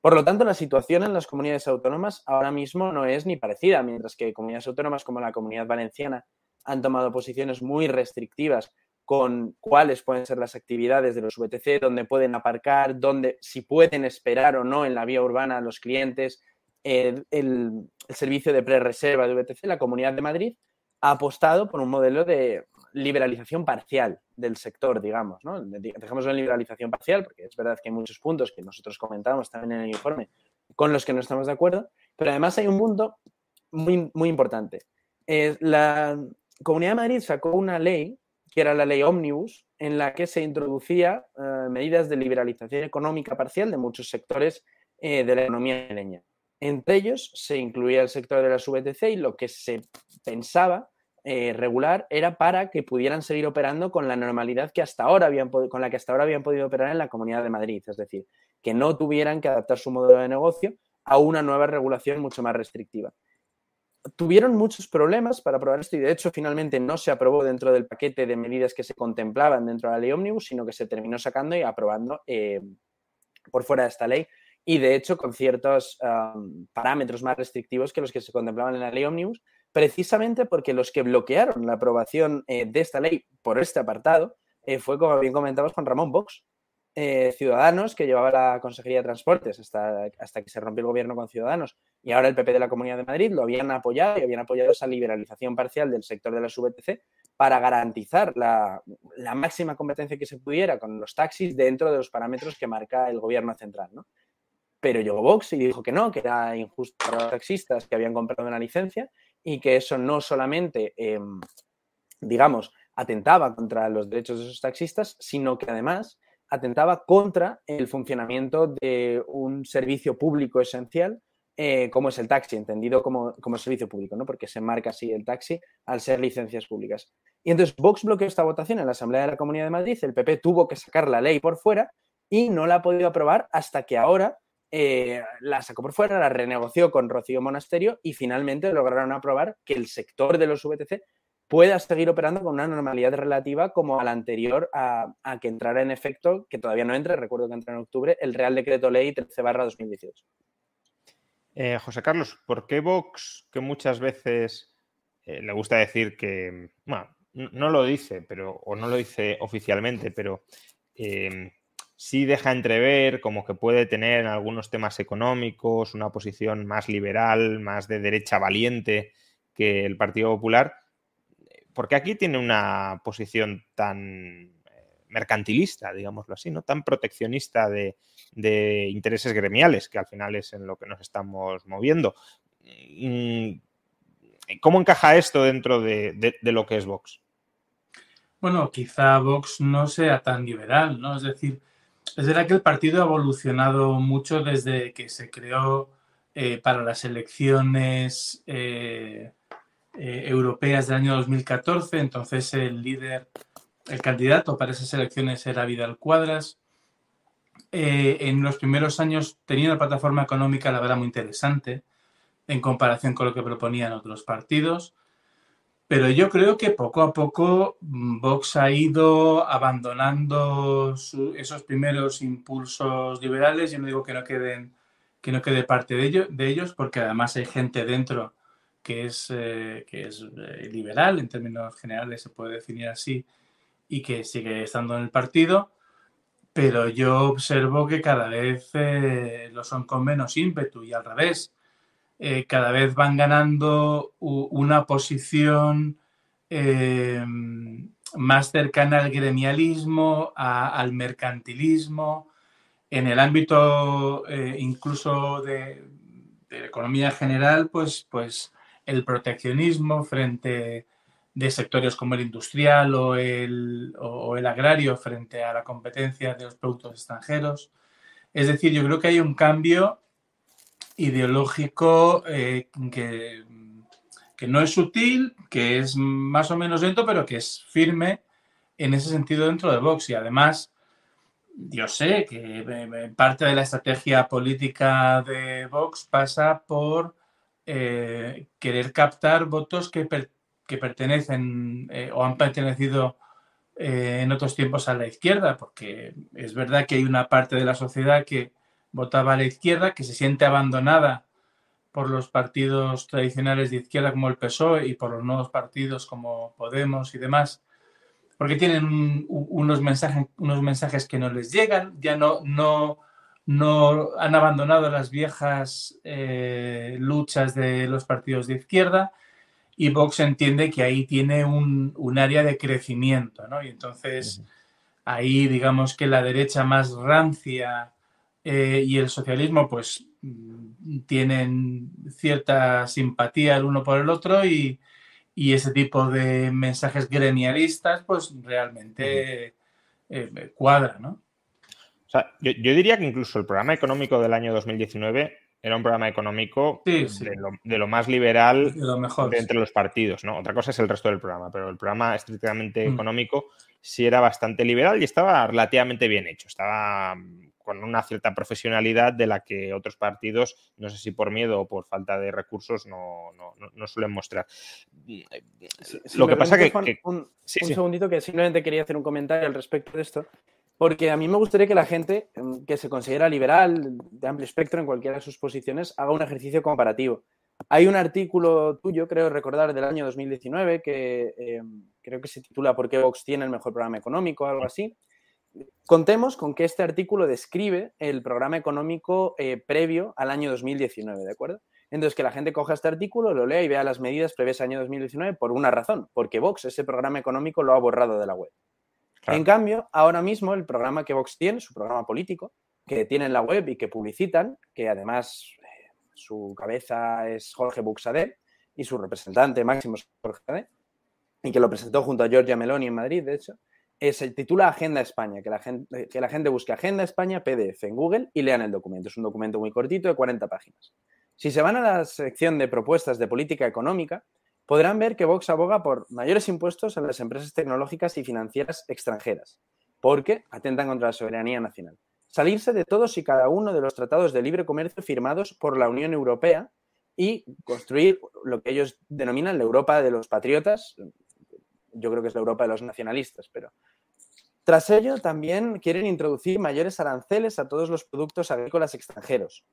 [SPEAKER 3] Por lo tanto, la situación en las comunidades autónomas ahora mismo no es ni parecida, mientras que comunidades autónomas como la Comunidad Valenciana han tomado posiciones muy restrictivas con cuáles pueden ser las actividades de los VTC, dónde pueden aparcar, dónde, si pueden esperar o no en la vía urbana los clientes, el, el servicio de pre-reserva de VTC, la Comunidad de Madrid ha apostado por un modelo de, liberalización parcial del sector, digamos, ¿no? Dejemos la liberalización parcial, porque es verdad que hay muchos puntos que nosotros comentamos también en el informe con los que no estamos de acuerdo, pero además hay un punto muy, muy importante. la Comunidad de Madrid sacó una ley, que era la ley Omnibus, en la que se introducía eh, medidas de liberalización económica parcial de muchos sectores eh, de la economía leña. Entre ellos se incluía el sector de las VTC y lo que se pensaba eh, regular era para que pudieran seguir operando con la normalidad que hasta ahora habían con la que hasta ahora habían podido operar en la Comunidad de Madrid, es decir, que no tuvieran que adaptar su modelo de negocio a una nueva regulación mucho más restrictiva. Tuvieron muchos problemas para aprobar esto y de hecho finalmente no se aprobó dentro del paquete de medidas que se contemplaban dentro de la ley Omnibus, sino que se terminó sacando y aprobando eh, por fuera de esta ley y de hecho con ciertos parámetros más restrictivos que los que se contemplaban en la ley Omnibus, precisamente porque los que bloquearon la aprobación eh, de esta ley por este apartado eh, fue, como bien comentabas, Juan Ramón Vox. Eh, Ciudadanos, que llevaba la Consejería de Transportes hasta, hasta que se rompió el gobierno con Ciudadanos, y ahora el PP de la Comunidad de Madrid lo habían apoyado y habían apoyado esa liberalización parcial del sector de las VTC para garantizar la, la máxima competencia que se pudiera con los taxis dentro de los parámetros que marca el gobierno central. ¿no? pero llegó Vox y dijo que no, que era injusto para los taxistas que habían comprado una licencia y que eso no solamente, em, digamos, atentaba contra los derechos de esos taxistas, sino que además atentaba contra el funcionamiento de un servicio público esencial eh, como es el taxi, entendido como, como, servicio público, ¿no? porque se marca así el taxi al ser licencias públicas. Y entonces Vox bloqueó esta votación en la Asamblea de la Comunidad de Madrid, el PP tuvo que sacar la ley por fuera y no la ha podido aprobar hasta que ahora eh, la sacó por fuera, la renegoció con Rocío Monasterio y finalmente lograron aprobar que el sector de los VTC pueda seguir operando con una normalidad relativa como a la anterior a, que entrara en efecto, que todavía no entre, recuerdo que entra en octubre, el Real Decreto Ley 13 2018.
[SPEAKER 1] Eh, José Carlos, ¿por qué Vox, que muchas veces eh, le gusta decir que, bueno, no lo dice, pero, o no lo dice oficialmente, pero sí deja entrever como que puede tener en algunos temas económicos una posición más liberal, más de derecha valiente que el Partido Popular, porque aquí tiene una posición tan eh, mercantilista, digámoslo así, ¿no? Tan proteccionista de, intereses gremiales, que al final es en lo que nos estamos moviendo. Mm, ¿Cómo encaja esto dentro de, de lo que es Vox?
[SPEAKER 2] Bueno, quizá Vox no sea tan liberal, ¿no? Es decir, es verdad que el partido ha evolucionado mucho desde que se creó eh, para las elecciones eh, eh, europeas del año 2014. Entonces el líder, el candidato para esas elecciones era Vidal Cuadras. en los primeros años tenía una plataforma económica, la verdad, muy interesante en comparación con lo que proponían otros partidos. Pero yo creo que poco a poco mm, Vox ha ido abandonando esos primeros impulsos liberales. Yo no digo que no queden, que no quede parte de, de ellos, porque además hay gente dentro que es, eh, que es eh, liberal, en términos generales se puede definir así, y que sigue estando en el partido. Pero yo observo que cada vez eh, lo son con menos ímpetu y al revés eh, cada vez van ganando una posición eh, más cercana al gremialismo, al mercantilismo, en el ámbito eh, incluso de, la economía general, pues, pues el proteccionismo frente de sectores como el industrial o el, o el agrario frente a la competencia de los productos extranjeros. Es decir, yo creo que hay un cambio ideológico eh, que, que, no es sutil, que es más o menos lento, pero que es firme en ese sentido dentro de Vox. Y además, yo sé que eh, parte de la estrategia política de Vox pasa por eh, querer captar votos que, que pertenecen o han pertenecido en otros tiempos a la izquierda, porque es verdad que hay una parte de la sociedad que votaba a la izquierda, que se siente abandonada por los partidos tradicionales de izquierda como el PSOE y por los nuevos partidos como Podemos y demás, porque tienen unos, mensajes, unos mensajes que no les llegan, ya no, no, no han abandonado las viejas eh, luchas de los partidos de izquierda y Vox entiende que ahí tiene un, área de crecimiento, ¿no? Y entonces ahí digamos que la derecha más rancia eh, y el socialismo pues mm, tienen cierta simpatía el uno por el otro y, ese tipo de mensajes gremialistas pues realmente eh, cuadra, ¿no?
[SPEAKER 1] O sea, yo, yo, diría que incluso el programa económico del año 2019 era un programa económico De, lo, más liberal de, entre los partidos, ¿no? Otra cosa es el resto del programa, pero el programa estrictamente mm. económico sí era bastante liberal y estaba relativamente bien hecho. Estaba mm, con una cierta profesionalidad de la que otros partidos, no sé si por miedo o por falta de recursos, no, suelen mostrar.
[SPEAKER 3] lo que pasa que... un, segundito que simplemente quería hacer un comentario al respecto de esto. Porque a mí me gustaría que la gente em, que se considera liberal, de amplio espectro en cualquiera de sus posiciones, haga un ejercicio comparativo. Hay un artículo tuyo, creo recordar, del año 2019, que em, creo que se titula ¿Por qué Vox tiene el mejor programa económico? o algo así. Contemos con que este artículo describe el programa económico eh, previo al año 2019, ¿de acuerdo? Entonces, que la gente coja este artículo, lo lea y vea las medidas previas al año 2019 por una razón, porque Vox ese programa económico lo ha borrado de la web. En cambio, ahora mismo el programa que Vox tiene, su programa político, que tiene en la web y que publicitan, que además eh, su cabeza es Jorge Buxadé y su representante máximo es Jorge Buxadé, y que lo presentó junto a Giorgia Meloni en Madrid, de hecho, es el titula Agenda España, que la, gente, que la gente busque Agenda España PDF en Google y lean el documento. Es un documento muy cortito de 40 páginas. Si se van a la sección de propuestas de política económica, podrán ver que Vox aboga por mayores impuestos a las empresas tecnológicas y financieras extranjeras, porque atentan contra la soberanía nacional. Salirse de todos y cada uno de los tratados de libre comercio firmados por la Unión Europea y construir lo que ellos denominan la Europa de los patriotas, yo creo que es la Europa de los nacionalistas, pero tras ello también quieren introducir mayores aranceles a todos los productos agrícolas extranjeros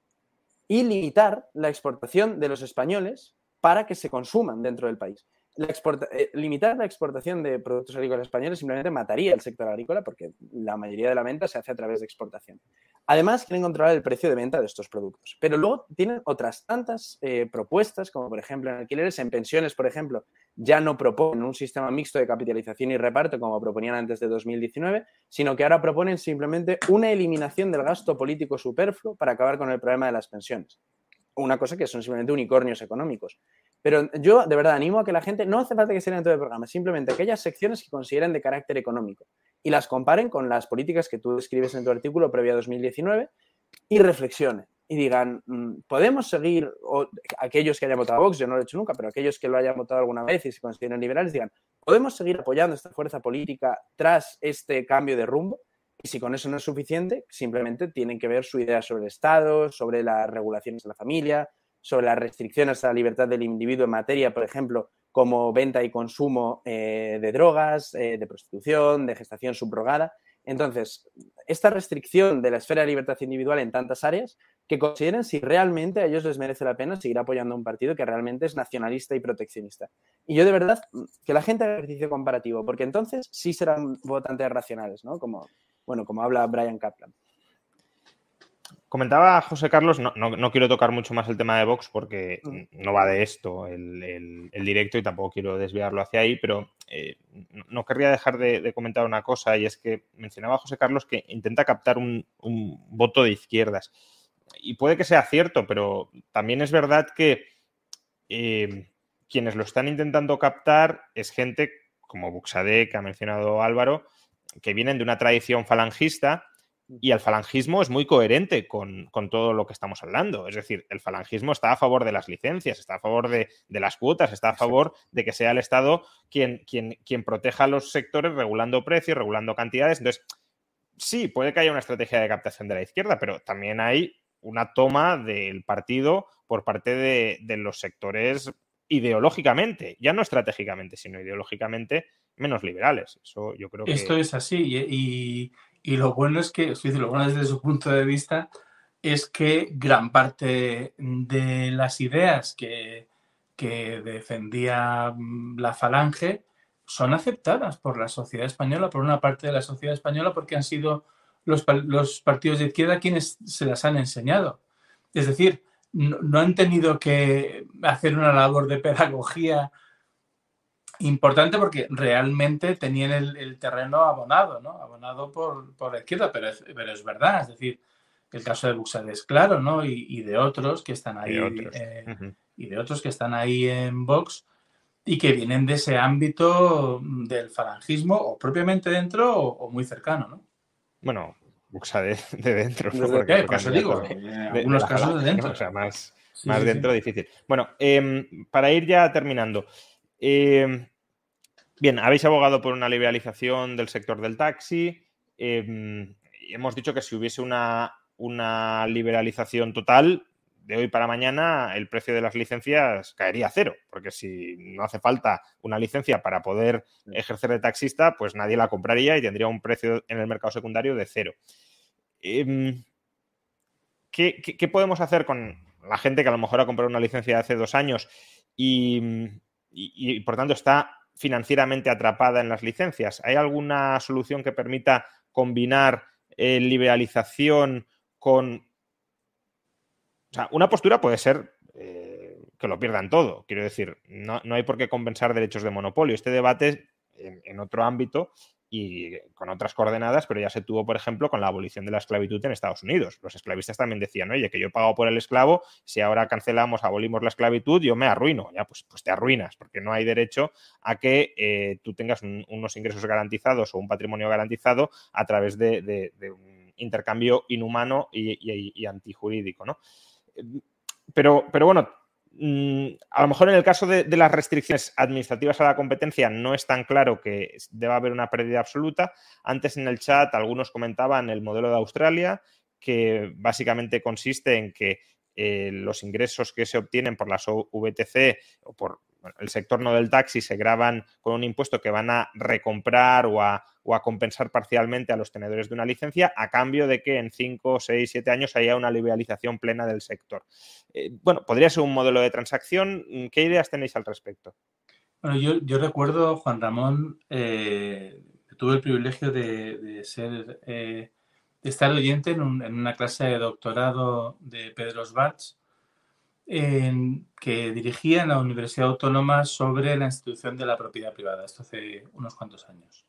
[SPEAKER 3] y limitar la exportación de los españoles para que se consuman dentro del país. Eh, limitar la exportación de productos agrícolas españoles simplemente mataría el sector agrícola porque la mayoría de la venta se hace a través de exportación. Además, quieren controlar el precio de venta de estos productos. Pero luego tienen otras tantas eh, propuestas, como por ejemplo en alquileres, en pensiones, por ejemplo, ya no proponen un sistema mixto de capitalización y reparto como proponían antes de 2019, sino que ahora proponen simplemente una eliminación del gasto político superfluo para acabar con el problema de las pensiones una cosa que son simplemente unicornios económicos. Pero yo de verdad animo a que la gente, no hace falta que sea todo el programa, simplemente aquellas secciones que consideren de carácter económico y las comparen con las políticas que tú describes en tu artículo previo a 2019 y reflexionen y digan, mm, podemos seguir, o aquellos que hayan votado a Vox, yo no lo he hecho nunca, pero aquellos que lo hayan votado alguna vez y se consideren liberales, digan, podemos seguir apoyando esta fuerza política tras este cambio de rumbo y si con eso no es suficiente, simplemente tienen que ver su idea sobre el Estado, sobre las regulaciones de la familia, sobre las restricciones a la libertad del individuo en materia, por ejemplo, como venta y consumo eh, de drogas, eh, de prostitución, de gestación subrogada. Entonces, esta restricción de la esfera de libertad individual en tantas áreas, que consideren si realmente a ellos les merece la pena seguir apoyando a un partido que realmente es nacionalista y proteccionista. Y yo de verdad, que la gente haga ejercicio comparativo, porque entonces sí serán votantes racionales, ¿no? Como bueno, como habla Brian Kaplan.
[SPEAKER 1] Comentaba José Carlos, no, quiero tocar mucho más el tema de Vox porque mm. no va de esto el, directo y tampoco quiero desviarlo hacia ahí, pero eh, no querría dejar de, comentar una cosa y es que mencionaba José Carlos que intenta captar un, voto de izquierdas. Y puede que sea cierto, pero también es verdad que eh, quienes lo están intentando captar es gente como Buxade, que ha mencionado Álvaro, que vienen de una tradición falangista y el falangismo es muy coherente con, todo lo que estamos hablando. Es decir, el falangismo está a favor de las licencias, está a favor de, las cuotas, está a favor de que sea el Estado quien, quien, quien proteja a los sectores regulando precios, regulando cantidades. Entonces, sí, puede que haya una estrategia de captación de la izquierda, pero también hay una toma del partido por parte de, de los sectores ideológicamente, ya no estratégicamente, sino ideológicamente menos liberales. Eso yo creo que...
[SPEAKER 2] Esto es así y, lo bueno es que, lo bueno desde su punto de vista es que gran parte de las ideas que, que defendía mm, la falange son aceptadas por la sociedad española, por una parte de la sociedad española, porque han sido los, los partidos de izquierda quienes se las han enseñado. Es decir, no, han tenido que hacer una labor de pedagogía importante porque realmente tenían el, terreno abonado, ¿no? Abonado por, por la izquierda, pero es, pero es verdad, es decir, el caso de Buxad es claro, ¿no? Y, de otros que están ahí, eh, y de otros que están ahí en Vox y que vienen de ese ámbito del falangismo o propiamente dentro o, muy cercano, ¿no?
[SPEAKER 1] Bueno, Buxad de, de, dentro.
[SPEAKER 2] ¿no? Porque, por eso digo, en algunos casos de dentro.
[SPEAKER 1] O sea, más, más dentro difícil. Bueno, em, para ir ya terminando. Em, bien, habéis abogado por una liberalización del sector del taxi. Em, hemos dicho que si hubiese una, una liberalización total, de hoy para mañana el precio de las licencias caería a cero, porque si no hace falta una licencia para poder ejercer de taxista, pues nadie la compraría y tendría un precio en el mercado secundario de cero. ¿qué, podemos hacer con la gente que a lo mejor ha comprado una licencia hace dos años y, por tanto está financieramente atrapada en las licencias? ¿Hay alguna solución que permita combinar eh, liberalización con... O sea, una postura puede ser eh, que lo pierdan todo. Quiero decir, no, hay por qué compensar derechos de monopolio. Este debate en otro ámbito y con otras coordenadas, pero ya se tuvo, por ejemplo, con la abolición de la esclavitud en Estados Unidos. Los esclavistas también decían, oye, que yo he por el esclavo, si ahora cancelamos, abolimos la esclavitud, yo me arruino. Ya, pues, pues te arruinas, porque no hay derecho a que eh, tú tengas unos ingresos garantizados o un patrimonio garantizado a través de, un intercambio inhumano y, antijurídico, ¿no? Pero, pero bueno, a lo mejor en el caso de, las restricciones administrativas a la competencia no es tan claro que deba haber una pérdida absoluta. Antes en el chat algunos comentaban el modelo de Australia, que básicamente consiste en que eh, los ingresos que se obtienen por las VTC o por el sector no del taxi se graban con un impuesto que van a recomprar o a, compensar parcialmente a los tenedores de una licencia a cambio de que en 5, 6, 7 años haya una liberalización plena del sector. Eh, bueno, podría ser un modelo de transacción. ¿Qué ideas tenéis al respecto?
[SPEAKER 2] Bueno, yo, recuerdo, Juan Ramón, eh, tuve el privilegio de, ser, eh, de estar oyente en, una clase de doctorado de Pedro Schwartz que dirigía en la Universidad Autónoma sobre la institución de la propiedad privada, esto hace unos cuantos años.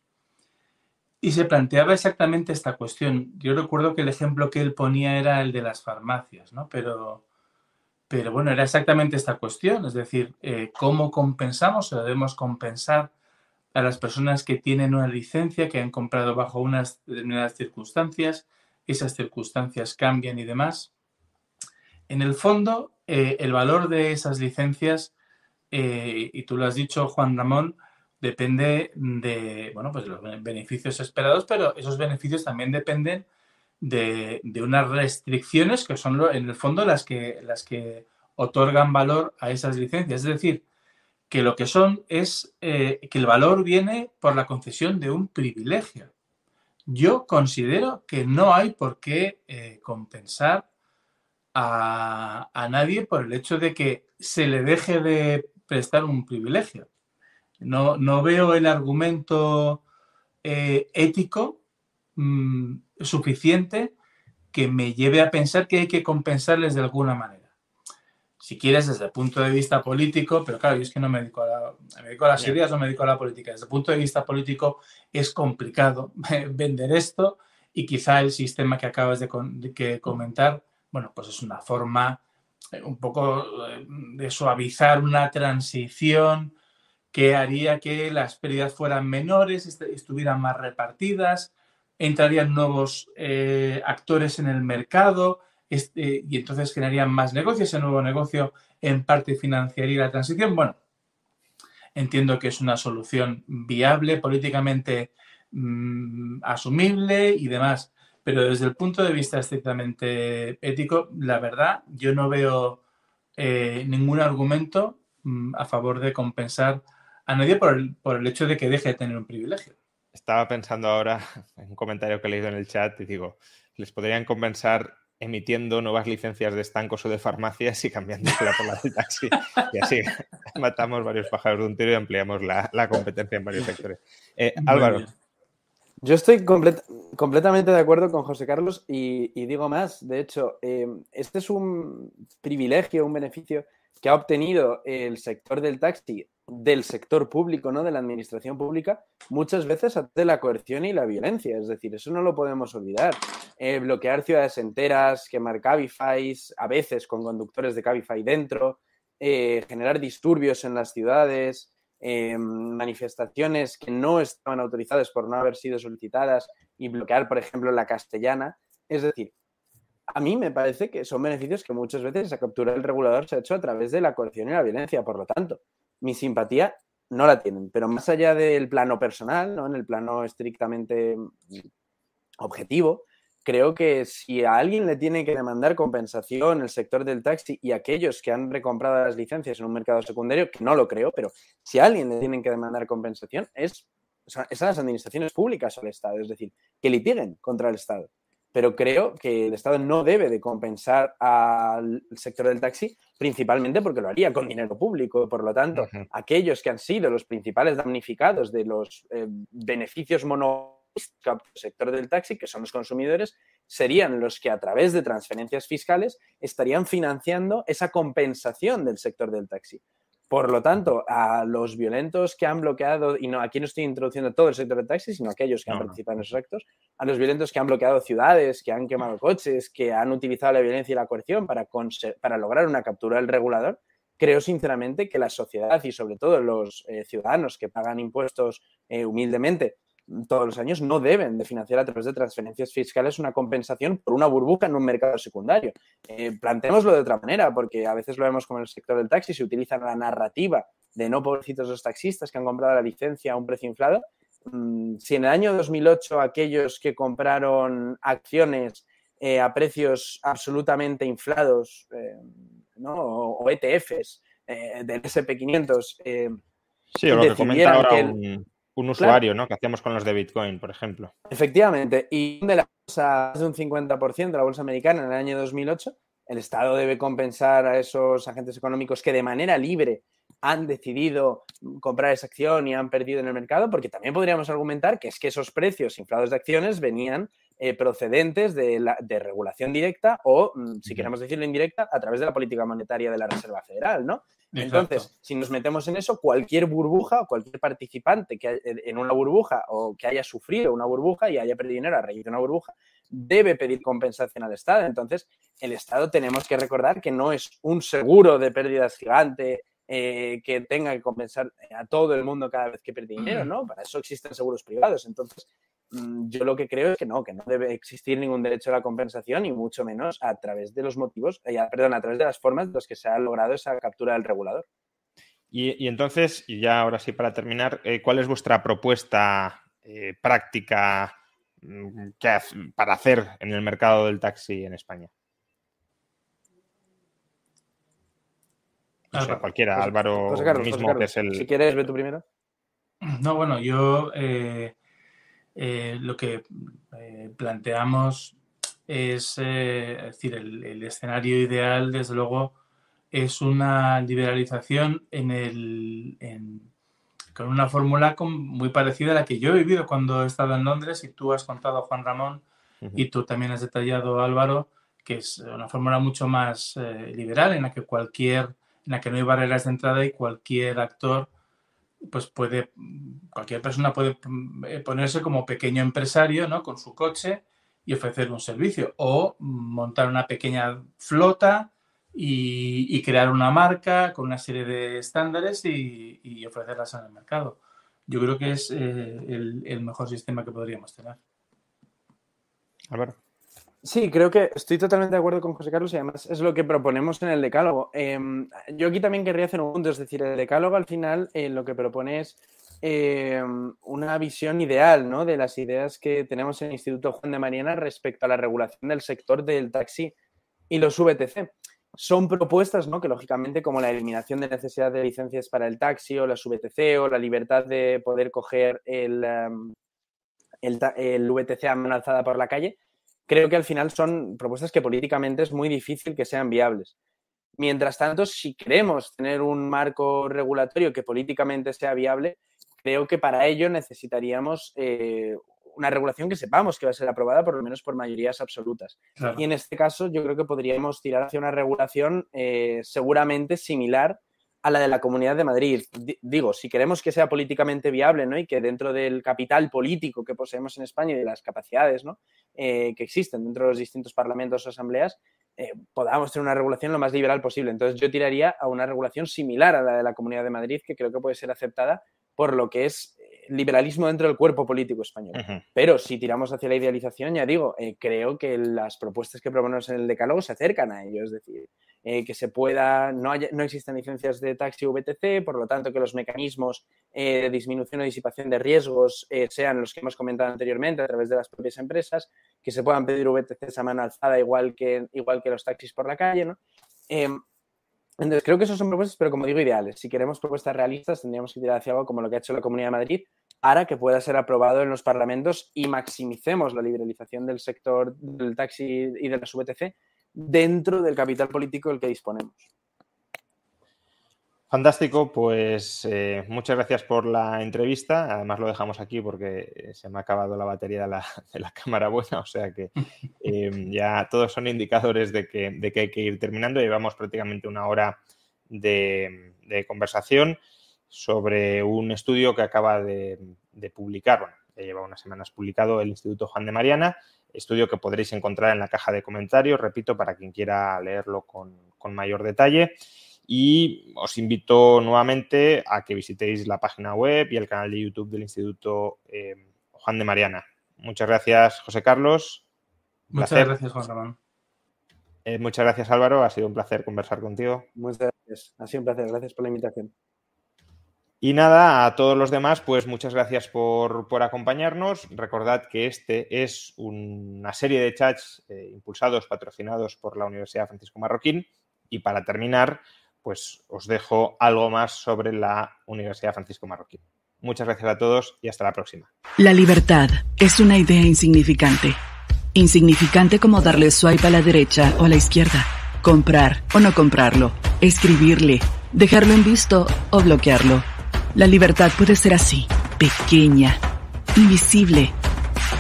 [SPEAKER 2] Y se planteaba exactamente esta cuestión. Yo recuerdo que el ejemplo que él ponía era el de las farmacias, ¿no? Pero, pero bueno, era exactamente esta cuestión, es decir, eh, cómo compensamos o debemos compensar a las personas que tienen una licencia, que han comprado bajo unas determinadas circunstancias, esas circunstancias cambian y demás. En el fondo, eh, el valor de esas licencias, eh, y tú lo has dicho, Juan Ramón, depende de, bueno, pues los beneficios esperados, pero esos beneficios también dependen de, unas restricciones que son en el fondo las que, las que otorgan valor a esas licencias. Es decir, que lo que son es eh, que el valor viene por la concesión de un privilegio. Yo considero que no hay por qué compensar a, nadie por el hecho de que se le deje de prestar un privilegio. No, no veo el argumento eh, ético mm, suficiente que me lleve a pensar que hay que compensarles de alguna manera. Si quieres, desde el punto de vista político, pero claro, yo es que no me dedico a, me dedico a las ideas, no me dedico a la política. Desde el punto de vista político es complicado vender esto y quizá el sistema que acabas de, de comentar bueno, pues es una forma eh, un poco eh, de suavizar una transición que haría que las pérdidas fueran menores, estuvieran más repartidas, entrarían nuevos eh, actores en el mercado este, y entonces generarían más negocios. Ese nuevo negocio en parte financiaría la transición. Bueno, entiendo que es una solución viable, políticamente mm, asumible y demás. Pero desde el punto de vista estrictamente ético, la verdad, yo no veo eh, ningún argumento mm, a favor de compensar a nadie por el, por el hecho de que deje de tener un privilegio.
[SPEAKER 1] Estaba pensando ahora en un comentario que he leído en el chat y digo, les podrían compensar emitiendo nuevas licencias de estancos o de farmacias y cambiando por la del taxi. Y así matamos varios pájaros de un tiro y ampliamos la, competencia en varios sectores. Eh, Álvaro.
[SPEAKER 3] Yo estoy completamente de acuerdo con José Carlos y, digo más. De hecho, eh, este es un privilegio, un beneficio que ha obtenido el sector del taxi del sector público, ¿no? De la administración pública, muchas veces de la coerción y la violencia. Es decir, eso no lo podemos olvidar. Eh, bloquear ciudades enteras, quemar Cabify, a veces con conductores de Cabify dentro, eh, generar disturbios en las ciudades, eh, manifestaciones que no estaban autorizadas por no haber sido solicitadas y bloquear, por ejemplo, la castellana. Es decir, a mí me parece que son beneficios que muchas veces esa captura del regulador se ha hecho a través de la coerción y la violencia. Por lo tanto, mi simpatía no la tienen. Pero más allá del plano personal, ¿no? en el plano estrictamente objetivo, creo que si a alguien le tiene que demandar compensación el sector del taxi y aquellos que han recomprado las licencias en un mercado secundario, que no lo creo, pero si a alguien le tienen que demandar compensación es, son las administraciones públicas o el Estado, es decir, que litiguen contra el Estado. Pero creo que el Estado no debe de compensar al sector del taxi, principalmente porque lo haría con dinero público. Por lo tanto, aquellos que han sido los principales damnificados de los eh, beneficios mono sector del taxi, que son los consumidores, serían los que a través de transferencias fiscales estarían financiando esa compensación del sector del taxi. Por lo tanto, a los violentos que han bloqueado, y no aquí no estoy introduciendo todo el sector del taxi, sino aquellos que han participado en esos actos, a los violentos que han bloqueado ciudades, que han quemado coches, que han utilizado la violencia y la coerción para, para lograr una captura del regulador, creo sinceramente que la sociedad y sobre todo los eh, ciudadanos que pagan impuestos eh, humildemente todos los años no deben de financiar a través de transferencias fiscales una compensación por una burbuja en un mercado secundario. Eh, planteémoslo de otra manera, porque a veces lo vemos como en el sector del taxi, se utiliza la narrativa de no pobrecitos los taxistas que han comprado la licencia a un precio inflado. Mm, si en el año 2008 aquellos que compraron acciones eh, a precios absolutamente inflados eh, o, ETFs del SP500
[SPEAKER 1] Sí, lo que comenta ahora un usuario, ¿no? Que hacíamos con los de Bitcoin, por ejemplo.
[SPEAKER 3] Efectivamente. Y de la bolsa, de un 50% de la bolsa americana en el año 2008, el Estado debe compensar a esos agentes económicos que de manera libre han decidido comprar esa acción y han perdido en el mercado, porque también podríamos argumentar que es que esos precios inflados de acciones venían eh, procedentes de, la, de, regulación directa o, mm, si queremos decirlo indirecta, a través de la política monetaria de la Reserva Federal, ¿no? Entonces, si nos metemos en eso, cualquier burbuja o cualquier participante que en una burbuja o que haya sufrido una burbuja y haya perdido dinero a raíz de una burbuja, debe pedir compensación al Estado. Entonces, el Estado tenemos que recordar que no es un seguro de pérdidas gigante eh, que tenga que compensar a todo el mundo cada vez que pierde dinero, ¿no? Para eso existen seguros privados. Entonces, yo lo que creo es que no, que no debe existir ningún derecho a la compensación y mucho menos a través de los motivos, eh, perdón, a través de las formas de los que se ha logrado esa captura del regulador.
[SPEAKER 1] Y, entonces, y ya ahora sí para terminar, eh, ¿cuál es vuestra propuesta eh, práctica mm, para hacer en el mercado del taxi en España? cualquiera, Álvaro mismo que es el...
[SPEAKER 3] Si quieres, ve tú primero.
[SPEAKER 2] No, bueno, yo eh, lo que eh, planteamos es, eh, decir, el, escenario ideal, desde luego, es una liberalización en el, con una fórmula muy parecida a la que yo he vivido cuando he estado en Londres y tú has contado, Juan Ramón, y tú también has detallado, Álvaro, que es una fórmula mucho más liberal en la que cualquier, en la que no hay barreras de entrada y cualquier actor pues puede, cualquier persona puede eh, ponerse como pequeño empresario, ¿no? Con su coche y ofrecer un servicio o montar una pequeña flota y, crear una marca con una serie de estándares y, ofrecerlas en el mercado. Yo creo que es eh, el, mejor sistema que podríamos tener.
[SPEAKER 1] ver
[SPEAKER 3] Sí, creo que estoy totalmente de acuerdo con José Carlos y además es lo que proponemos en el decálogo. Em, yo aquí también querría hacer un punto, es decir, el decálogo al final eh, lo que propone es em, una visión ideal ¿no? de las ideas que tenemos en el Instituto Juan de Mariana respecto a la regulación del sector del taxi y los VTC. Son propuestas ¿no? que, lógicamente, como la eliminación de necesidad de licencias para el taxi o las VTC o la libertad de poder coger el, em, el, el VTC a por la calle, creo que al final son propuestas que políticamente es muy difícil que sean viables. Mientras tanto, si queremos tener un marco regulatorio que políticamente sea viable, creo que para ello necesitaríamos eh, una regulación que sepamos que va a ser aprobada por lo menos por mayorías absolutas. Y en este caso yo creo que podríamos tirar hacia una regulación eh, seguramente similar a la de la Comunidad de Madrid. digo, si queremos que sea políticamente viable ¿no? y que dentro del capital político que poseemos en España y de las capacidades ¿no? Eh, que existen dentro de los distintos parlamentos o asambleas, eh, podamos tener una regulación lo más liberal posible. Entonces yo tiraría a una regulación similar a la de la Comunidad de Madrid, que creo que puede ser aceptada por lo que es liberalismo dentro del cuerpo político español. Pero si tiramos hacia la idealización, ya digo, eh, creo que las propuestas que proponemos en el decálogo se acercan a ello, es decir, eh, que se pueda, no, haya, no existen licencias de taxi VTC, por lo tanto que los mecanismos eh, de disminución o disipación de riesgos sean los que hemos comentado anteriormente a través de las propias empresas, que se puedan pedir VTCs a mano alzada igual que, igual que los taxis por la calle, ¿no? Entonces, creo que esos son propuestas, pero como digo, ideales. Si queremos propuestas realistas, tendríamos que tirar hacia algo como lo que ha hecho la Comunidad de Madrid, para que pueda ser aprobado en los parlamentos y maximicemos la liberalización del sector del taxi y de las VTC dentro del capital político del que disponemos.
[SPEAKER 1] Fantástico, pues eh, muchas gracias por la entrevista. Además lo dejamos aquí porque se me ha acabado la batería de la, cámara buena, o sea que eh, ya todos son indicadores de que, de que, hay que ir terminando. Llevamos prácticamente una hora de, de conversación sobre un estudio que acaba de, publicar, bueno, ya lleva unas semanas publicado el Instituto Juan de Mariana, estudio que podréis encontrar en la caja de comentarios, repito, para quien quiera leerlo con, mayor detalle. Y os invito nuevamente a que visitéis la página web y el canal de YouTube del Instituto eh, Juan de Mariana. Muchas gracias, José Carlos.
[SPEAKER 2] Muchas gracias, Juan Ramón.
[SPEAKER 1] Eh, muchas gracias, Álvaro. Ha sido un placer conversar contigo.
[SPEAKER 3] Muchas gracias. Ha sido un placer. Gracias por la invitación.
[SPEAKER 1] Y nada, a todos los demás, pues muchas gracias por, acompañarnos. Recordad que este es una serie de chats eh, impulsados, patrocinados por la Universidad Francisco Marroquín. Y para terminar, pues os dejo algo más sobre la Universidad Francisco Marroquín. Muchas gracias a todos y hasta la próxima.
[SPEAKER 6] La libertad es una idea insignificante. Insignificante como darle swipe a la derecha o a la izquierda, comprar o no comprarlo, escribirle, dejarlo en visto o bloquearlo. La libertad puede ser así, pequeña, invisible.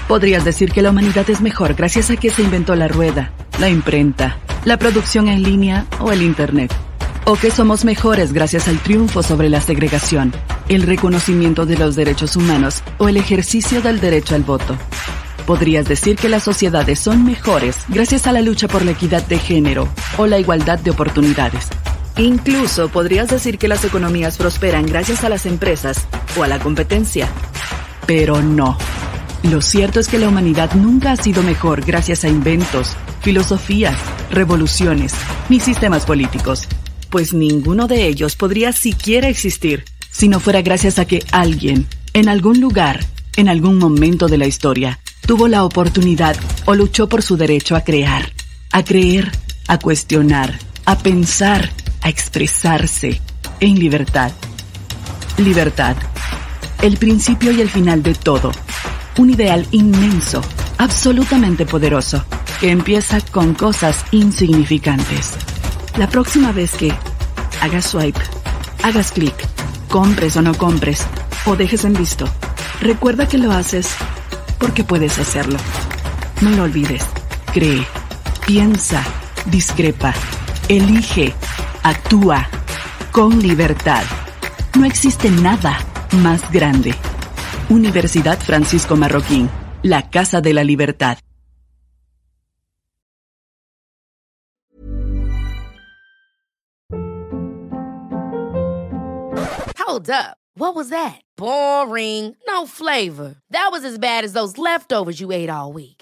[SPEAKER 6] Podrías decir que la humanidad es mejor gracias a que se inventó la rueda, la imprenta, la producción en línea o el Internet. O que somos mejores gracias al triunfo sobre la segregación, el reconocimiento de los derechos humanos o el ejercicio del derecho al voto. Podrías decir que las sociedades son mejores gracias a la lucha por la equidad de género o la igualdad de oportunidades. Incluso podrías decir que las economías prosperan gracias a las empresas o a la competencia. Pero no. Lo cierto es que la humanidad nunca ha sido mejor gracias a inventos, filosofías, revoluciones, ni sistemas políticos, pues ninguno de ellos podría siquiera existir si no fuera gracias a que alguien, en algún lugar, en algún momento de la historia, tuvo la oportunidad o luchó por su derecho a crear, a creer, a cuestionar, a pensar, a expresarse en libertad. Libertad. El principio y el final de todo. Un ideal inmenso, absolutamente poderoso, que empieza con cosas insignificantes. La próxima vez que hagas swipe, hagas clic, compres o no compres, o dejes en visto, recuerda que lo haces porque puedes hacerlo. No lo olvides. Cree, piensa, discrepa, elige actúa con libertad. No existe nada más grande. Universidad Francisco Marroquín, la Casa de la Libertad.
[SPEAKER 7] Hold up. What was that? Boring. No flavor. That was as bad as those leftovers you ate all week.